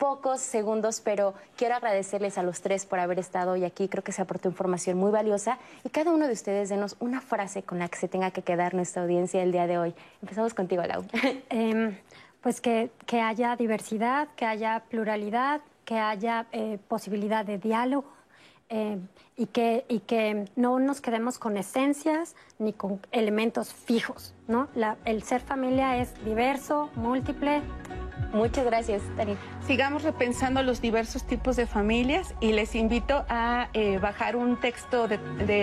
S2: pocos segundos, pero quiero agradecerles a los tres por haber estado hoy aquí. Creo que se aportó información muy valiosa y cada uno de ustedes denos una frase con la que se tenga que quedar nuestra audiencia el día de hoy. Empezamos contigo, Lau. <laughs>
S6: Em, pues que, que, haya diversidad, que haya pluralidad, que haya eh, posibilidad de diálogo. Eh, y, que, y que no nos quedemos con esencias ni con elementos fijos, ¿no? el ser familia es diverso, múltiple.
S2: Muchas gracias, Tani.
S5: Sigamos repensando los diversos tipos de familias y les invito a eh, bajar un texto de,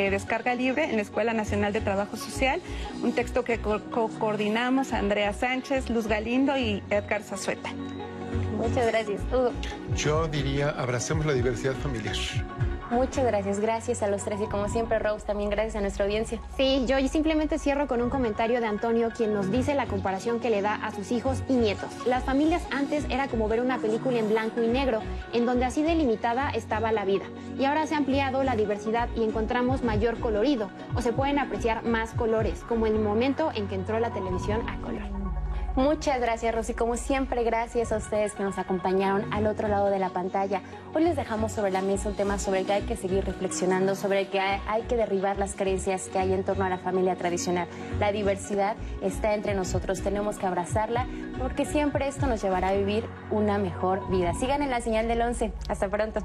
S5: descarga libre en la Escuela Nacional de Trabajo Social, un texto que coordinamos Andrea Sánchez, Luz Galindo y Edgar Zazueta.
S2: Muchas gracias.
S4: Yo diría, abracemos la diversidad familiar.
S2: Muchas gracias, gracias a los tres y como siempre Rose, también gracias a nuestra audiencia.
S3: Sí, yo simplemente cierro con un comentario de Antonio quien nos dice la comparación que le da a sus hijos y nietos. Las familias antes era como ver una película en blanco y negro, en donde así delimitada estaba la vida. Y ahora se ha ampliado la diversidad y encontramos mayor colorido, o se pueden apreciar más colores, como en el momento en que entró la televisión a color.
S2: Muchas gracias, Rosy. Como siempre, gracias a ustedes que nos acompañaron al otro lado de la pantalla. Hoy les dejamos sobre la mesa un tema sobre el que hay que seguir reflexionando, sobre el que hay que derribar las creencias que hay en torno a la familia tradicional. La diversidad está entre nosotros, tenemos que abrazarla porque siempre esto nos llevará a vivir una mejor vida. Sigan en la señal del 11. Hasta pronto.